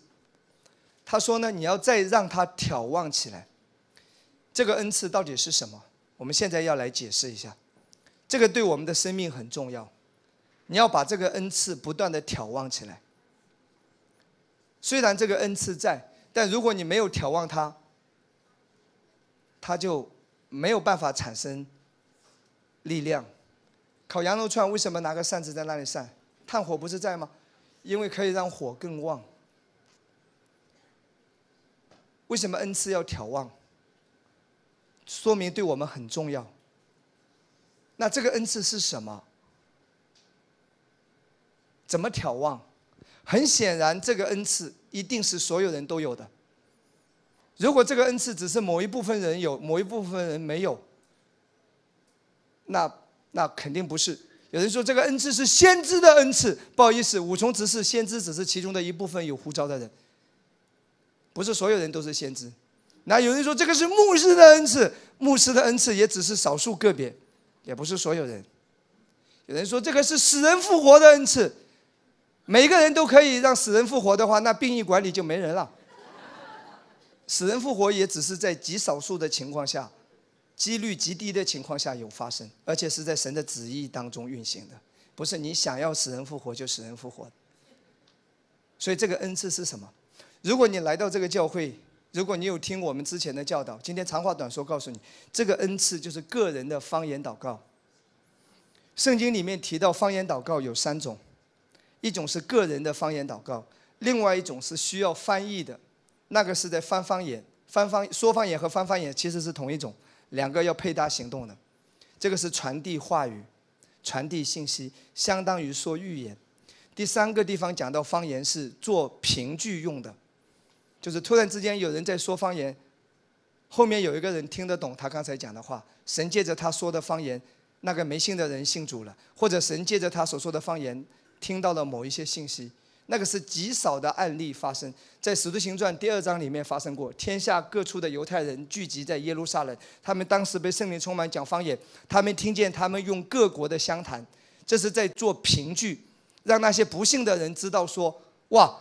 他说呢，你要再让他眺望起来。这个恩赐到底是什么？我们现在要来解释一下。这个对我们的生命很重要。你要把这个恩赐不断的眺望起来。虽然这个恩赐在，但如果你没有眺望它，它就没有办法产生力量。烤羊肉串为什么拿个扇子在那里扇？炭火不是在吗？因为可以让火更旺。为什么恩赐要眺望？说明对我们很重要。那这个恩赐是什么？怎么眺望？很显然，这个恩赐一定是所有人都有的。如果这个恩赐只是某一部分人有，某一部分人没有，那。那肯定不是。有人说这个恩赐是先知的恩赐，不好意思，五重执事，先知只是其中的一部分有呼召的人。不是所有人都是先知。那有人说这个是牧师的恩赐，牧师的恩赐也只是少数个别，也不是所有人。有人说这个是死人复活的恩赐，每个人都可以让死人复活的话，那殡仪馆里就没人了。死人复活也只是在极少数的情况下，几率极低的情况下有发生，而且是在神的旨意当中运行的，不是你想要死人复活就死人复活。所以这个恩赐是什么？如果你来到这个教会，如果你有听我们之前的教导，今天长话短说告诉你，这个恩赐就是个人的方言祷告。圣经里面提到方言祷告有三种，一种是个人的方言祷告，另外一种是需要翻译的，那个是在翻方言、翻方说方言和翻方言其实是同一种，两个要配搭行动的。这个是传递话语、传递信息，相当于说预言。第三个地方讲到方言是做凭据用的。就是突然之间有人在说方言，后面有一个人听得懂他刚才讲的话，神借着他说的方言，那个没信的人信主了，或者神借着他所说的方言听到了某一些信息，那个是极少的案例发生在使徒行传第二章里面发生过，天下各处的犹太人聚集在耶路撒冷，他们当时被圣灵充满讲方言，他们听见他们用各国的相谈，这是在做凭据，让那些不信的人知道说，哇，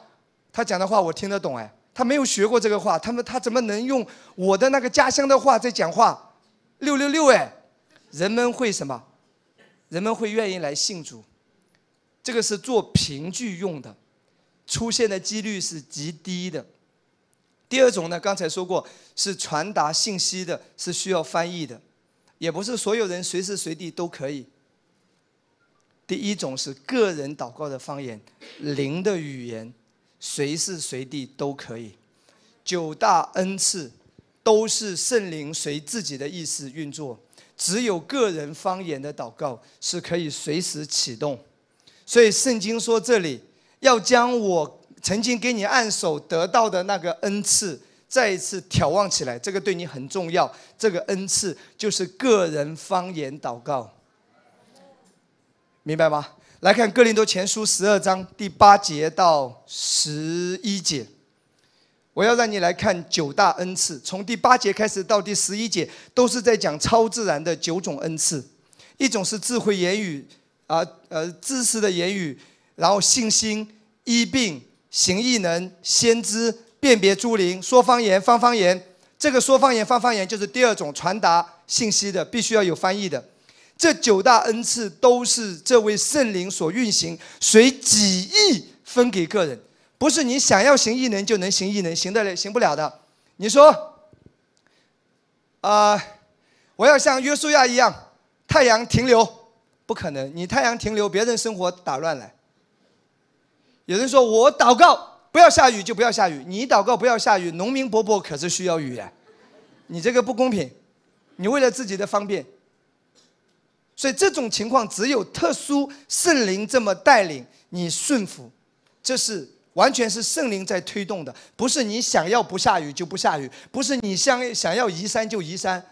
他讲的话我听得懂哎。他没有学过这个话，他们他怎么能用我的那个家乡的话在讲话？六六六哎，人们会什么？人们会愿意来信主，这个是做凭据用的，出现的几率是极低的。第二种呢，刚才说过是传达信息的，是需要翻译的，也不是所有人随时随地都可以。第一种是个人祷告的方言，灵的语言。随时随地都可以，九大恩赐都是圣灵随自己的意思运作，只有个人方言的祷告是可以随时启动。所以圣经说这里要将我曾经给你按手得到的那个恩赐再一次眺望起来，这个对你很重要。这个恩赐就是个人方言祷告，明白吗？来看《哥林多前书》十二章第八节到十一节，我要让你来看九大恩赐，从第八节开始到第十一节，都是在讲超自然的九种恩赐。一种是智慧言语，啊呃知识的言语，然后信心、医病、行异能、先知、辨别诸灵、说方言、方方言。这个说方言、方方言就是第二种传达信息的，必须要有翻译的。这九大恩赐都是这位圣灵所运行，随己意分给个人，不是你想要行异能就能行异能，行得了行不了的。你说，啊，我要像约书亚一样，太阳停留，不可能。你太阳停留，别人生活打乱了。有人说我祷告不要下雨就不要下雨，你祷告不要下雨，农民伯伯可是需要雨呀，你这个不公平，你为了自己的方便。所以这种情况只有特殊圣灵这么带领你顺服，这是完全是圣灵在推动的，不是你想要不下雨就不下雨，不是你想想要移山就移山，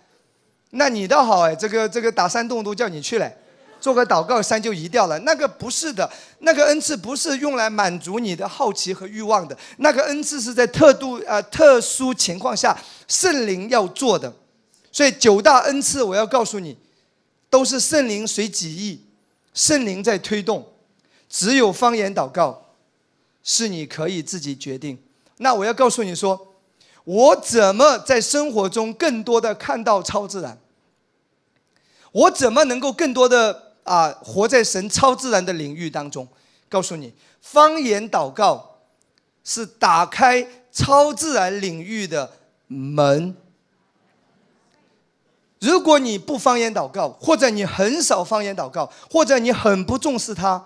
那你倒好哎，这个这个打山洞都叫你去了，做个祷告山就移掉了，那个不是的，那个恩赐不是用来满足你的好奇和欲望的，那个恩赐是在特度呃特殊情况下圣灵要做的，所以九大恩赐我要告诉你。都是圣灵随己意，圣灵在推动，只有方言祷告是你可以自己决定。那我要告诉你说，我怎么在生活中更多的看到超自然？我怎么能够更多的啊活在神超自然的领域当中？告诉你，方言祷告是打开超自然领域的门。如果你不方言祷告，或者你很少方言祷告，或者你很不重视它，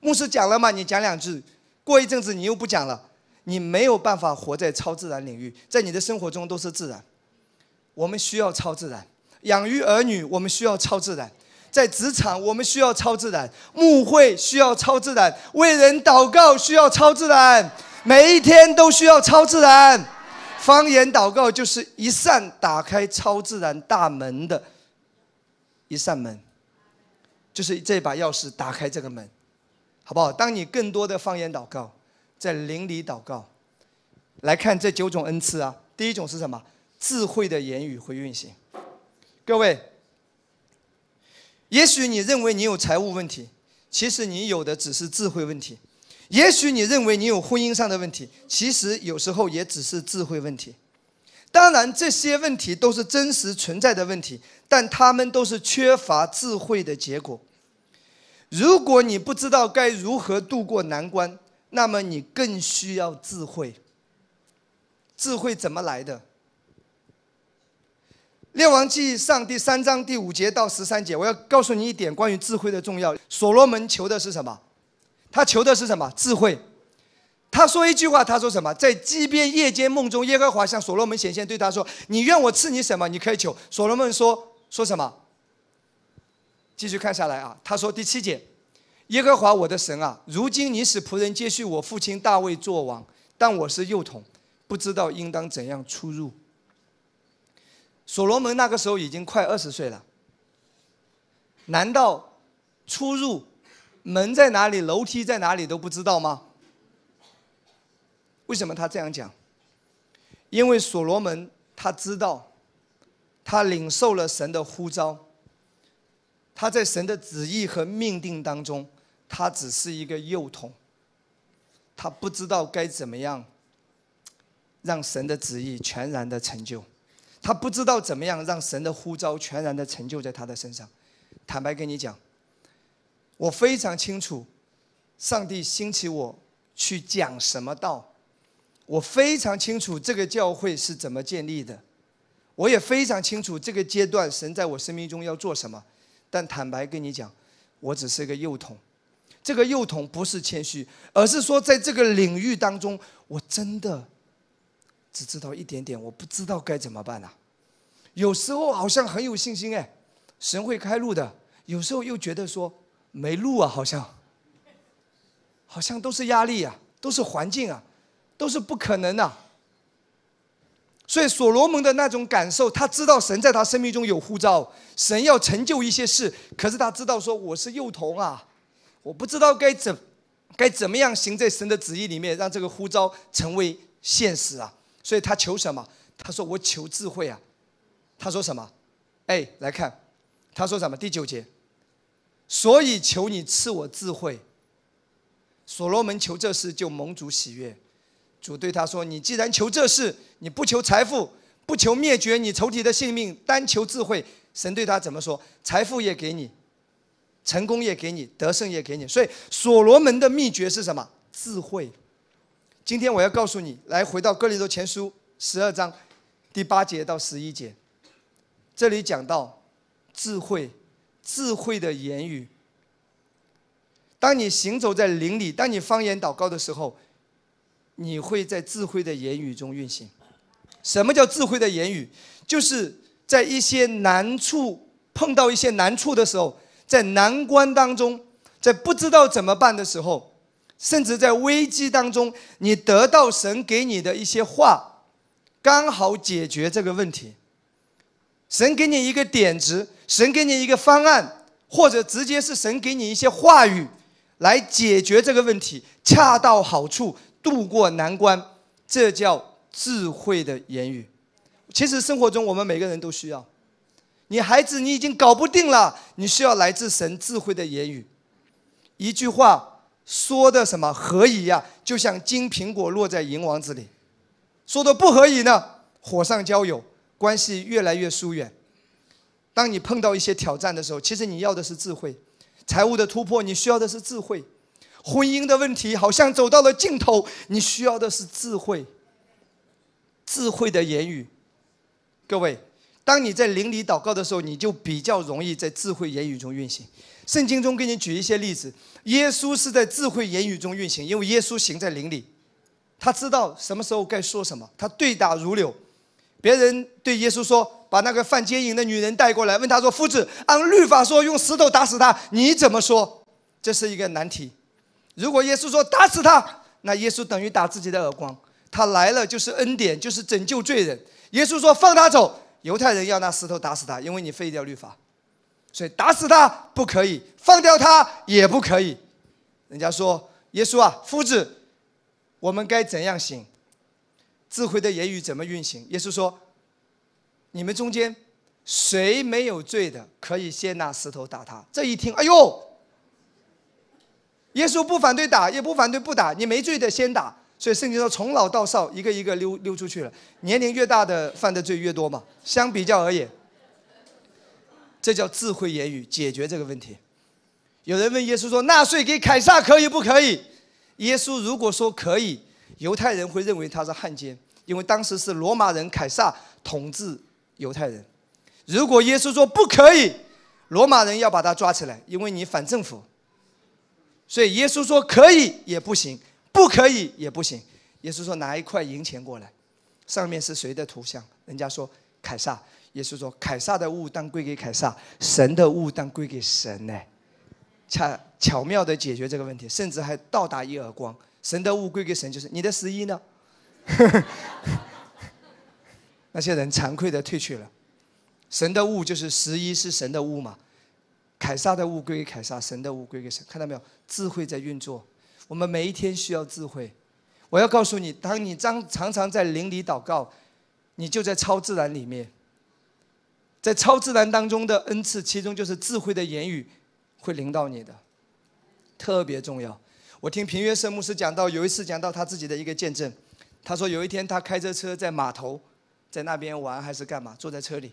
牧师讲了嘛，你讲两句，过一阵子你又不讲了，你没有办法活在超自然领域，在你的生活中都是自然。我们需要超自然，养育儿女我们需要超自然，在职场我们需要超自然，牧会需要超自然，为人祷告需要超自然，每一天都需要超自然。方言祷告就是一扇打开超自然大门的一扇门，就是这把钥匙打开这个门，好不好？当你更多的方言祷告，在邻里祷告，来看这九种恩赐啊。第一种是什么？智慧的言语会运行。各位，也许你认为你有财务问题，其实你有的只是智慧问题；也许你认为你有婚姻上的问题，其实有时候也只是智慧问题。当然，这些问题都是真实存在的问题，但他们都是缺乏智慧的结果。如果你不知道该如何度过难关，那么你更需要智慧。智慧怎么来的？列王记上第三章第五节到十三节，我要告诉你一点关于智慧的重要。所罗门求的是什么？他求的是什么？智慧。他说一句话，他说什么？在鸡边夜间梦中，耶和华向所罗门显现，对他说：“你愿我赐你什么？你可以求。”所罗门说：“说什么？”继续看下来啊，他说第七节：“耶和华我的神啊，如今你使仆人接续我父亲大卫作王，但我是幼童，不知道应当怎样出入。”所罗门那个时候已经快二十岁了，难道出入门在哪里、楼梯在哪里都不知道吗？为什么他这样讲？因为所罗门他知道，他领受了神的呼召，他在神的旨意和命定当中，他只是一个幼童，他不知道该怎么样让神的旨意全然的成就，他不知道怎么样让神的呼召全然的成就在他的身上。坦白跟你讲，我非常清楚，上帝兴起我去讲什么道。我非常清楚这个教会是怎么建立的，我也非常清楚这个阶段神在我生命中要做什么。但坦白跟你讲，我只是个幼童。这个幼童不是谦虚，而是说在这个领域当中，我真的只知道一点点，我不知道该怎么办呐。有时候好像很有信心哎，神会开路的；有时候又觉得说没路啊，好像，好像都是压力啊，都是环境啊。都是不可能的，所以所罗门的那种感受，他知道神在他生命中有呼召，神要成就一些事，可是他知道说我是幼童啊，我不知道该怎该怎么样行在神的旨意里面，让这个呼召成为现实啊。所以他求什么？他说我求智慧啊。他说什么？哎，来看，他说什么？第九节，所以求你赐我智慧。所罗门求这事，就蒙主喜悦。主对他说：“你既然求这事，你不求财富，不求灭绝你仇敌的性命，单求智慧。”神对他怎么说？财富也给你，成功也给你，得胜也给你。所以所罗门的秘诀是什么？智慧。今天我要告诉你，来回到哥林多前书十二章第八节到十一节，这里讲到智慧，智慧的言语。当你行走在灵里，当你方言祷告的时候。你会在智慧的言语中运行。什么叫智慧的言语？就是在一些难处碰到一些难处的时候，在难关当中，在不知道怎么办的时候，甚至在危机当中，你得到神给你的一些话，刚好解决这个问题。神给你一个点子，神给你一个方案，或者直接是神给你一些话语，来解决这个问题，恰到好处。渡过难关，这叫智慧的言语。其实生活中我们每个人都需要。你孩子你已经搞不定了，你需要来自神智慧的言语。一句话说的什么何以呀？就像金苹果落在银王子里。说的不何以呢？火上浇油，关系越来越疏远。当你碰到一些挑战的时候，其实你要的是智慧。财务的突破，你需要的是智慧。婚姻的问题好像走到了尽头，你需要的是智慧，智慧的言语。各位，当你在灵里祷告的时候，你就比较容易在智慧言语中运行。圣经中给你举一些例子，耶稣是在智慧言语中运行，因为耶稣行在灵里，他知道什么时候该说什么，他对答如流。别人对耶稣说：“把那个犯奸淫的女人带过来。”问他说：“夫子，按律法说用石头打死他，你怎么说？”这是一个难题。如果耶稣说打死他，那耶稣等于打自己的耳光。他来了就是恩典，就是拯救罪人。耶稣说放他走，犹太人要拿石头打死他，因为你废掉律法，所以打死他不可以，放掉他也不可以。人家说耶稣啊，夫子，我们该怎样行？智慧的言语怎么运行？耶稣说：“你们中间谁没有罪的，可以先拿石头打他。”这一听，哎呦！耶稣不反对打，也不反对不打，你没罪的先打。所以圣经说，从老到少，一个一个溜溜出去了。年龄越大的犯的罪越多嘛。相比较而言，这叫智慧言语解决这个问题。有人问耶稣说：“纳税给凯撒可以不可以？”耶稣如果说可以，犹太人会认为他是汉奸，因为当时是罗马人凯撒统治犹太人。如果耶稣说不可以，罗马人要把他抓起来，因为你反政府。所以耶稣说可以也不行，不可以也不行。耶稣说拿一块银钱过来，上面是谁的图像？人家说凯撒。耶稣说凯撒的物当归给凯撒，神的物当归给神呢。巧巧妙的解决这个问题，甚至还倒打一耳光。神的物归给神，就是你的十一呢？那些人惭愧的退去了。神的物就是十一，是神的物嘛？凯撒的物归给凯撒，神的物归给神。看到没有？智慧在运作。我们每一天需要智慧。我要告诉你，当你常常常在灵里祷告，你就在超自然里面。在超自然当中的恩赐，其中就是智慧的言语。会领导你的，特别重要。我听平约圣牧师讲到，有一次讲到他自己的一个见证。他说有一天他开着车在码头，在那边玩还是干嘛，坐在车里，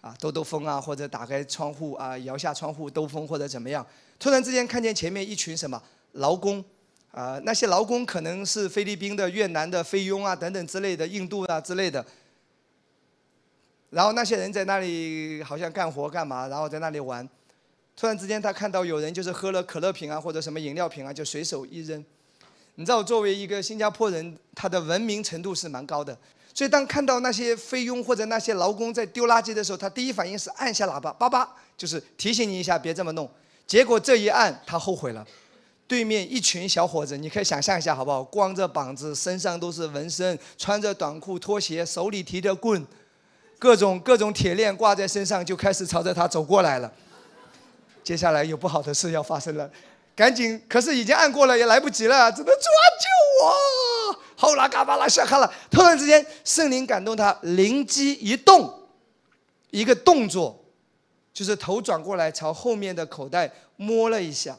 啊兜兜风啊，或者打开窗户啊，摇下窗户兜风或者怎么样。突然之间看见前面一群什么劳工，啊那些劳工可能是菲律宾的、越南的、菲佣啊等等之类的、印度啊之类的。然后那些人在那里好像干活干嘛，然后在那里玩。突然之间，他看到有人就是喝了可乐瓶啊，或者什么饮料瓶啊，就随手一扔。你知道，作为一个新加坡人，他的文明程度是蛮高的。所以，当看到那些菲佣或者那些劳工在丢垃圾的时候，他第一反应是按下喇叭，叭叭，就是提醒你一下，别这么弄。结果这一按，他后悔了。对面一群小伙子，你可以想象一下，好不好？光着膀子，身上都是纹身，穿着短裤、拖鞋，手里提着棍，各种各种铁链挂在身上，就开始朝着他走过来了。接下来有不好的事要发生了，赶紧！可是已经按过了，也来不及了，只能抓救我！后拉嘎巴拉下卡了。突然之间，圣灵感动他，灵机一动，一个动作，就是头转过来朝后面的口袋摸了一下。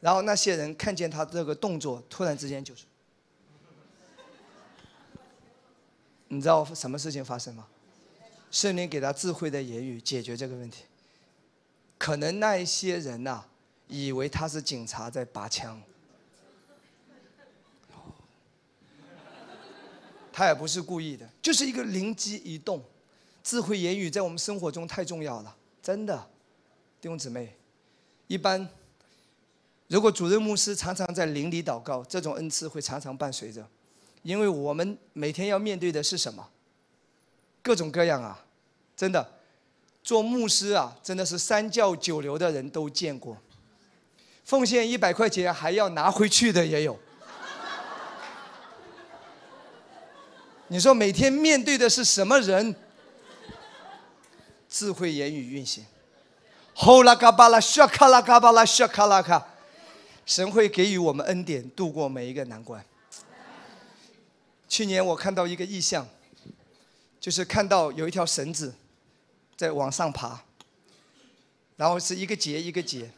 然后那些人看见他这个动作，突然之间就是，你知道什么事情发生吗？圣灵给他智慧的言语，解决这个问题。可能那一些人呐，以为他是警察在拔枪，他也不是故意的，就是一个灵机一动。智慧言语在我们生活中太重要了，真的，弟兄姊妹。一般，如果主任牧师常常在灵里祷告，这种恩赐会常常伴随着，因为我们每天要面对的是什么？各种各样啊，真的。做牧师啊，真的是三教九流的人都见过。奉献一百块钱还要拿回去的也有。你说每天面对的是什么人？智慧言语运行，吼啦嘎巴拉，shaka 卡拉嘎巴拉，shaka 拉卡，神会给予我们恩典，度过每一个难关。去年我看到一个异象，就是看到有一条绳子。在往上爬，然后是一个结一个结，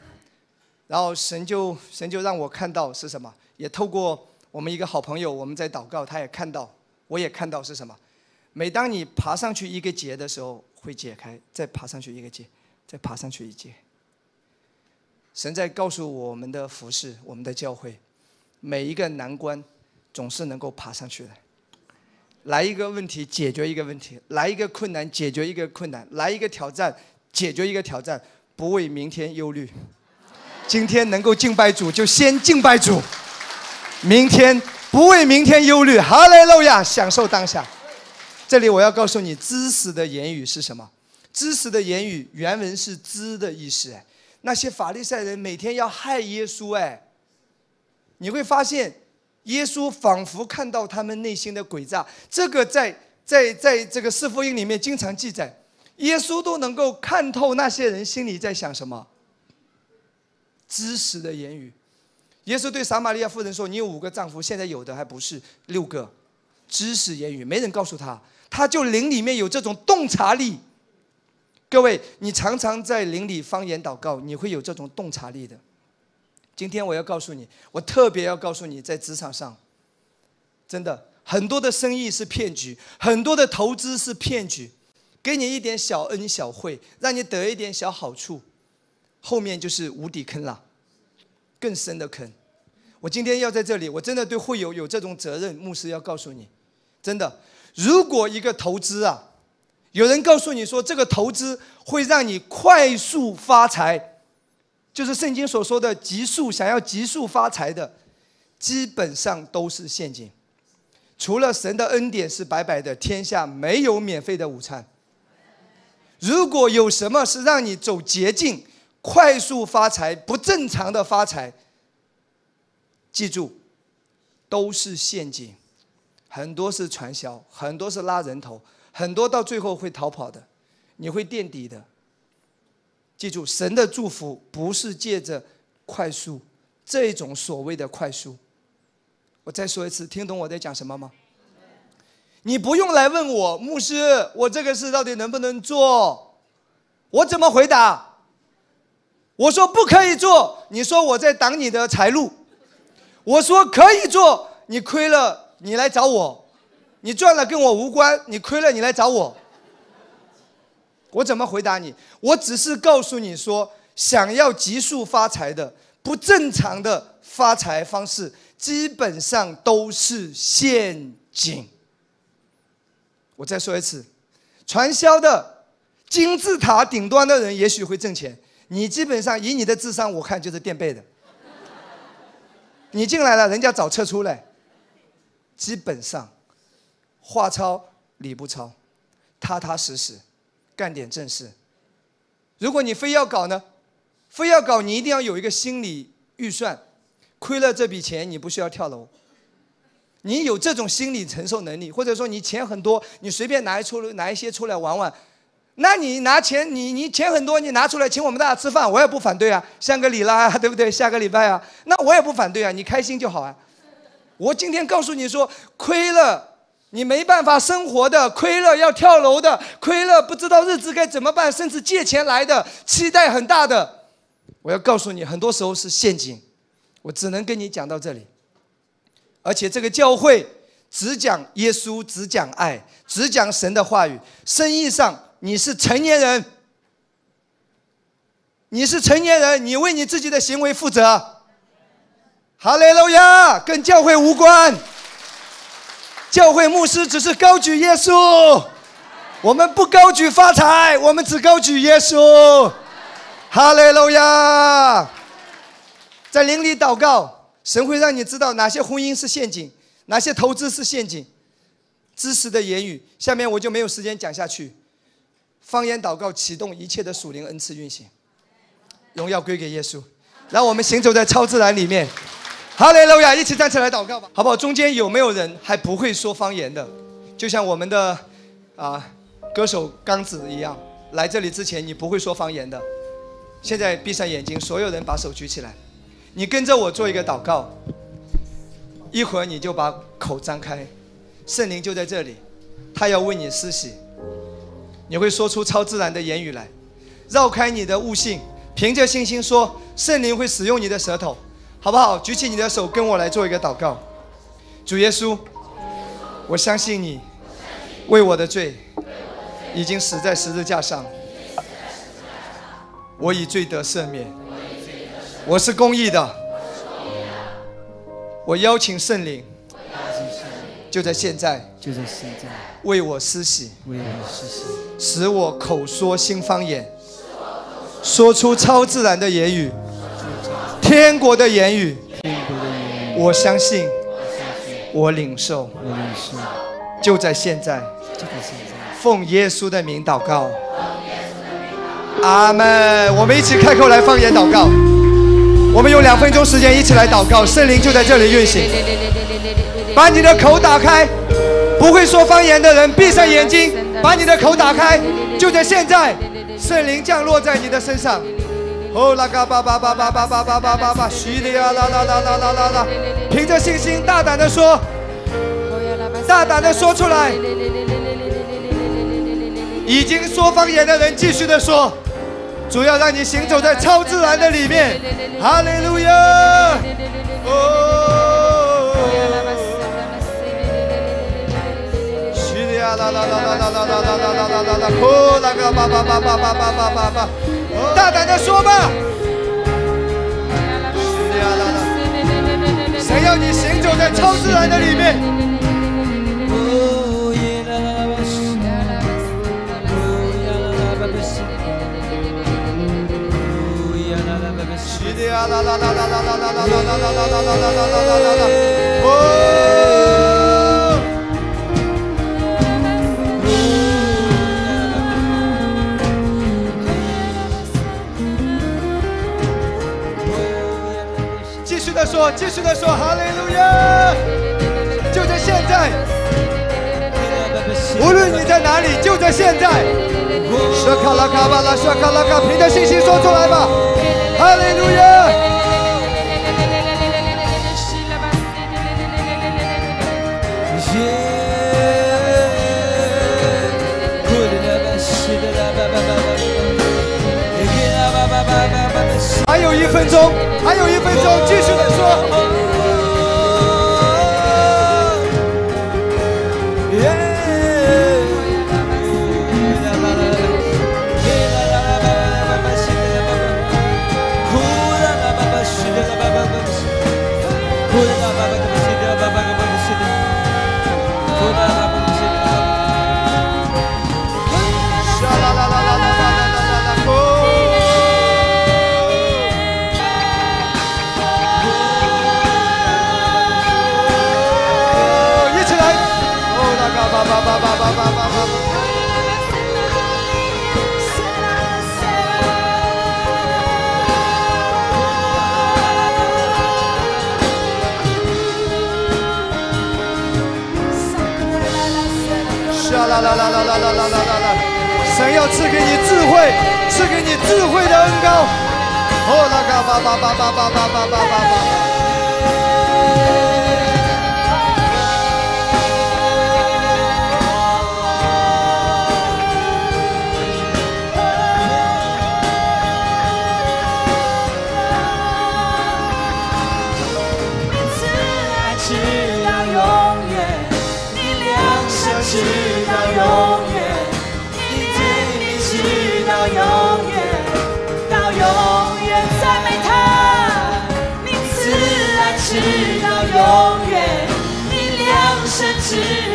然后神就神就让我看到是什么，也透过我们一个好朋友，我们在祷告，他也看到，我也看到是什么。每当你爬上去一个结的时候，会解开，再爬上去一个结，再爬上去一结。神在告诉我们的服饰，我们的教会，每一个难关总是能够爬上去的。来一个问题，解决一个问题；来一个困难，解决一个困难；来一个挑战，解决一个挑战。不为明天忧虑，今天能够敬拜主，就先敬拜主。明天不为明天忧虑，哈利路亚，享受当下。这里我要告诉你，知识的言语是什么？知识的言语原文是“知”的意思。那些法利赛人每天要害耶稣，哎，你会发现。耶稣仿佛看到他们内心的诡诈，这个在在在这个四福音里面经常记载，耶稣都能够看透那些人心里在想什么。知识的言语，耶稣对撒玛利亚妇人说：“你有五个丈夫，现在有的还不是六个，知识言语，没人告诉他，他就灵里面有这种洞察力。各位，你常常在灵里方言祷告，你会有这种洞察力的。今天我要告诉你，我特别要告诉你，在职场上，真的很多的生意是骗局，很多的投资是骗局，给你一点小恩小惠，让你得一点小好处，后面就是无底坑了，更深的坑。我今天要在这里，我真的对会友有这种责任。牧师要告诉你，真的，如果一个投资啊，有人告诉你说这个投资会让你快速发财，就是圣经所说的急速想要急速发财的，基本上都是陷阱。除了神的恩典是白白的，天下没有免费的午餐。如果有什么是让你走捷径、快速发财、不正常的发财。记住，都是陷阱，很多是传销，很多是拉人头，很多到最后会逃跑的，你会垫底的。记住，神的祝福不是借着快速这种所谓的快速。我再说一次，听懂我在讲什么吗？你不用来问我，牧师，我这个事到底能不能做？我怎么回答？我说不可以做，你说我在挡你的财路。我说可以做，你亏了，你来找我；你赚了跟我无关，你亏了你来找我。我怎么回答你？我只是告诉你说，想要急速发财的不正常的发财方式，基本上都是陷阱。我再说一次，传销的金字塔顶端的人也许会挣钱，你基本上以你的智商，我看就是垫背的。你进来了，人家早撤出来。基本上，话糙理不糙，踏踏实实，干点正事。如果你非要搞呢，非要搞，你一定要有一个心理预算，亏了这笔钱，你不需要跳楼。你有这种心理承受能力，或者说你钱很多，你随便拿一出拿一些出来玩玩。那你拿钱，你你钱很多，你拿出来请我们大家吃饭，我也不反对啊，香格里拉啊，对不对？下个礼拜啊，那我也不反对啊，你开心就好啊。我今天告诉你说，亏了你没办法生活的，亏了要跳楼的，亏了不知道日子该怎么办，甚至借钱来的，期待很大的。我要告诉你，很多时候是陷阱。我只能跟你讲到这里。而且这个教会只讲耶稣，只讲爱，只讲神的话语，生意上。你是成年人，你是成年人，你为你自己的行为负责。哈利路亚，跟教会无关。教会牧师只是高举耶稣，我们不高举发财，我们只高举耶稣。哈利路亚，在灵里祷告，神会让你知道哪些婚姻是陷阱，哪些投资是陷阱。知识的言语，下面我就没有时间讲下去。方言祷告启动一切的属灵恩赐运行，荣耀归给耶稣。让我们行走在超自然里面。哈利路亚！一起站起来祷告吧，好不好？中间有没有人还不会说方言的？就像我们的啊歌手刚子一样，来这里之前你不会说方言的。现在闭上眼睛，所有人把手举起来，你跟着我做一个祷告。一会儿你就把口张开，圣灵就在这里，他要为你施洗。你会说出超自然的言语来，绕开你的悟性，凭着信心说，圣灵会使用你的舌头，好不好？举起你的手，跟我来做一个祷告。主耶稣，我相信你为我的罪已经死在十字架上，我以罪得赦免，我是公义的，我邀请圣灵，就在现在，就在现在为我施洗，为我施洗。使我口说新方言，说出超自然的言语，天国的言语，我相信，我领受，就在现在，奉耶稣的名祷告，阿门。我们一起开口来方言祷告，我们用两分钟时间一起来祷告，圣灵就在这里运行，把你的口打开，不会说方言的人闭上眼睛。把你的口打开，就在现在，圣灵降落在你的身上。哦啦嘎巴巴巴巴巴巴巴巴巴巴，叙利亚啦啦啦啦啦啦啦，凭着信心大胆的说。大胆的说出来。已经说方言的人继续的说，主要让你行走在超自然的里面。哈利路亚！哦，是的呀，啦啦啦啦啦啦啦啦啦啦啦啦，哦，那个叭叭叭叭叭叭叭叭叭，大胆的说吧。谁要你行走在超自然的里面？哦。的说，继续的说，哈利路亚！就在现在，无论你在哪里，就在现在。说卡拉卡巴拉，说卡拉卡，凭着信心说出来吧。哈利路亚！还有一分钟，还有一分钟，继续的说。神要赐给你智慧，赐给你智慧的恩膏。哦，那个叭叭直到永远，你量身之。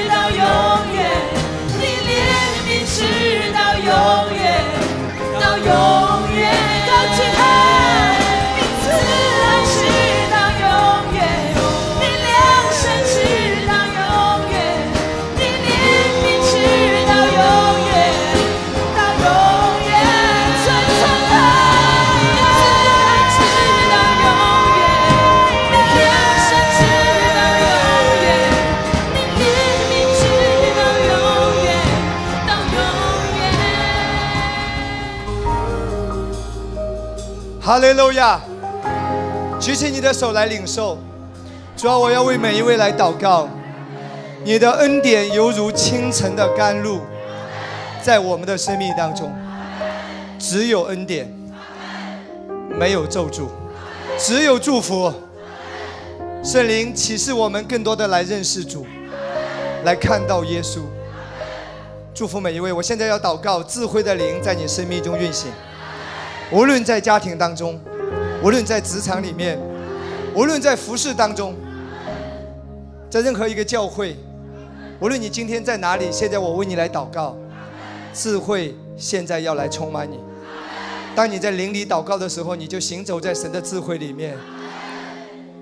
哈利路亚！举起你的手来领受。主要我要为每一位来祷告。你的恩典犹如清晨的甘露，在我们的生命当中，只有恩典，没有咒诅，只有祝福。圣灵启示我们更多的来认识主，来看到耶稣。祝福每一位。我现在要祷告，智慧的灵在你生命中运行。无论在家庭当中，无论在职场里面，无论在服饰当中，在任何一个教会，无论你今天在哪里，现在我为你来祷告，智慧现在要来充满你。当你在灵里祷告的时候，你就行走在神的智慧里面。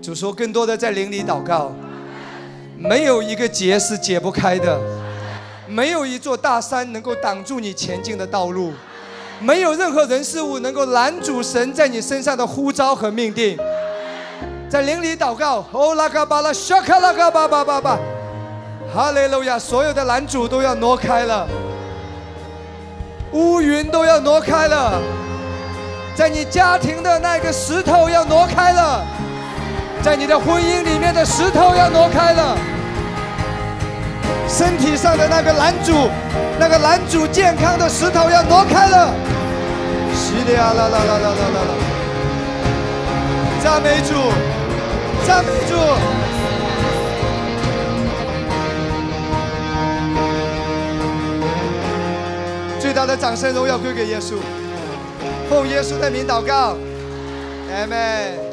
主说，更多的在灵里祷告，没有一个结是解不开的，没有一座大山能够挡住你前进的道路。没有任何人事物能够拦阻神在你身上的呼召和命定。在灵里祷告，哦拉嘎巴拉，沙卡拉嘎巴巴巴巴，哈利路亚！所有的拦阻都要挪开了，乌云都要挪开了，在你家庭的那个石头要挪开了，在你的婚姻里面的石头要挪开了。身体上的那个拦阻，那个拦阻健康的石头要挪开了。西利亚啦啦啦啦啦啦啦！赞美主，赞美主！最大的掌声荣耀归给耶稣，奉耶稣的名祷告，阿门。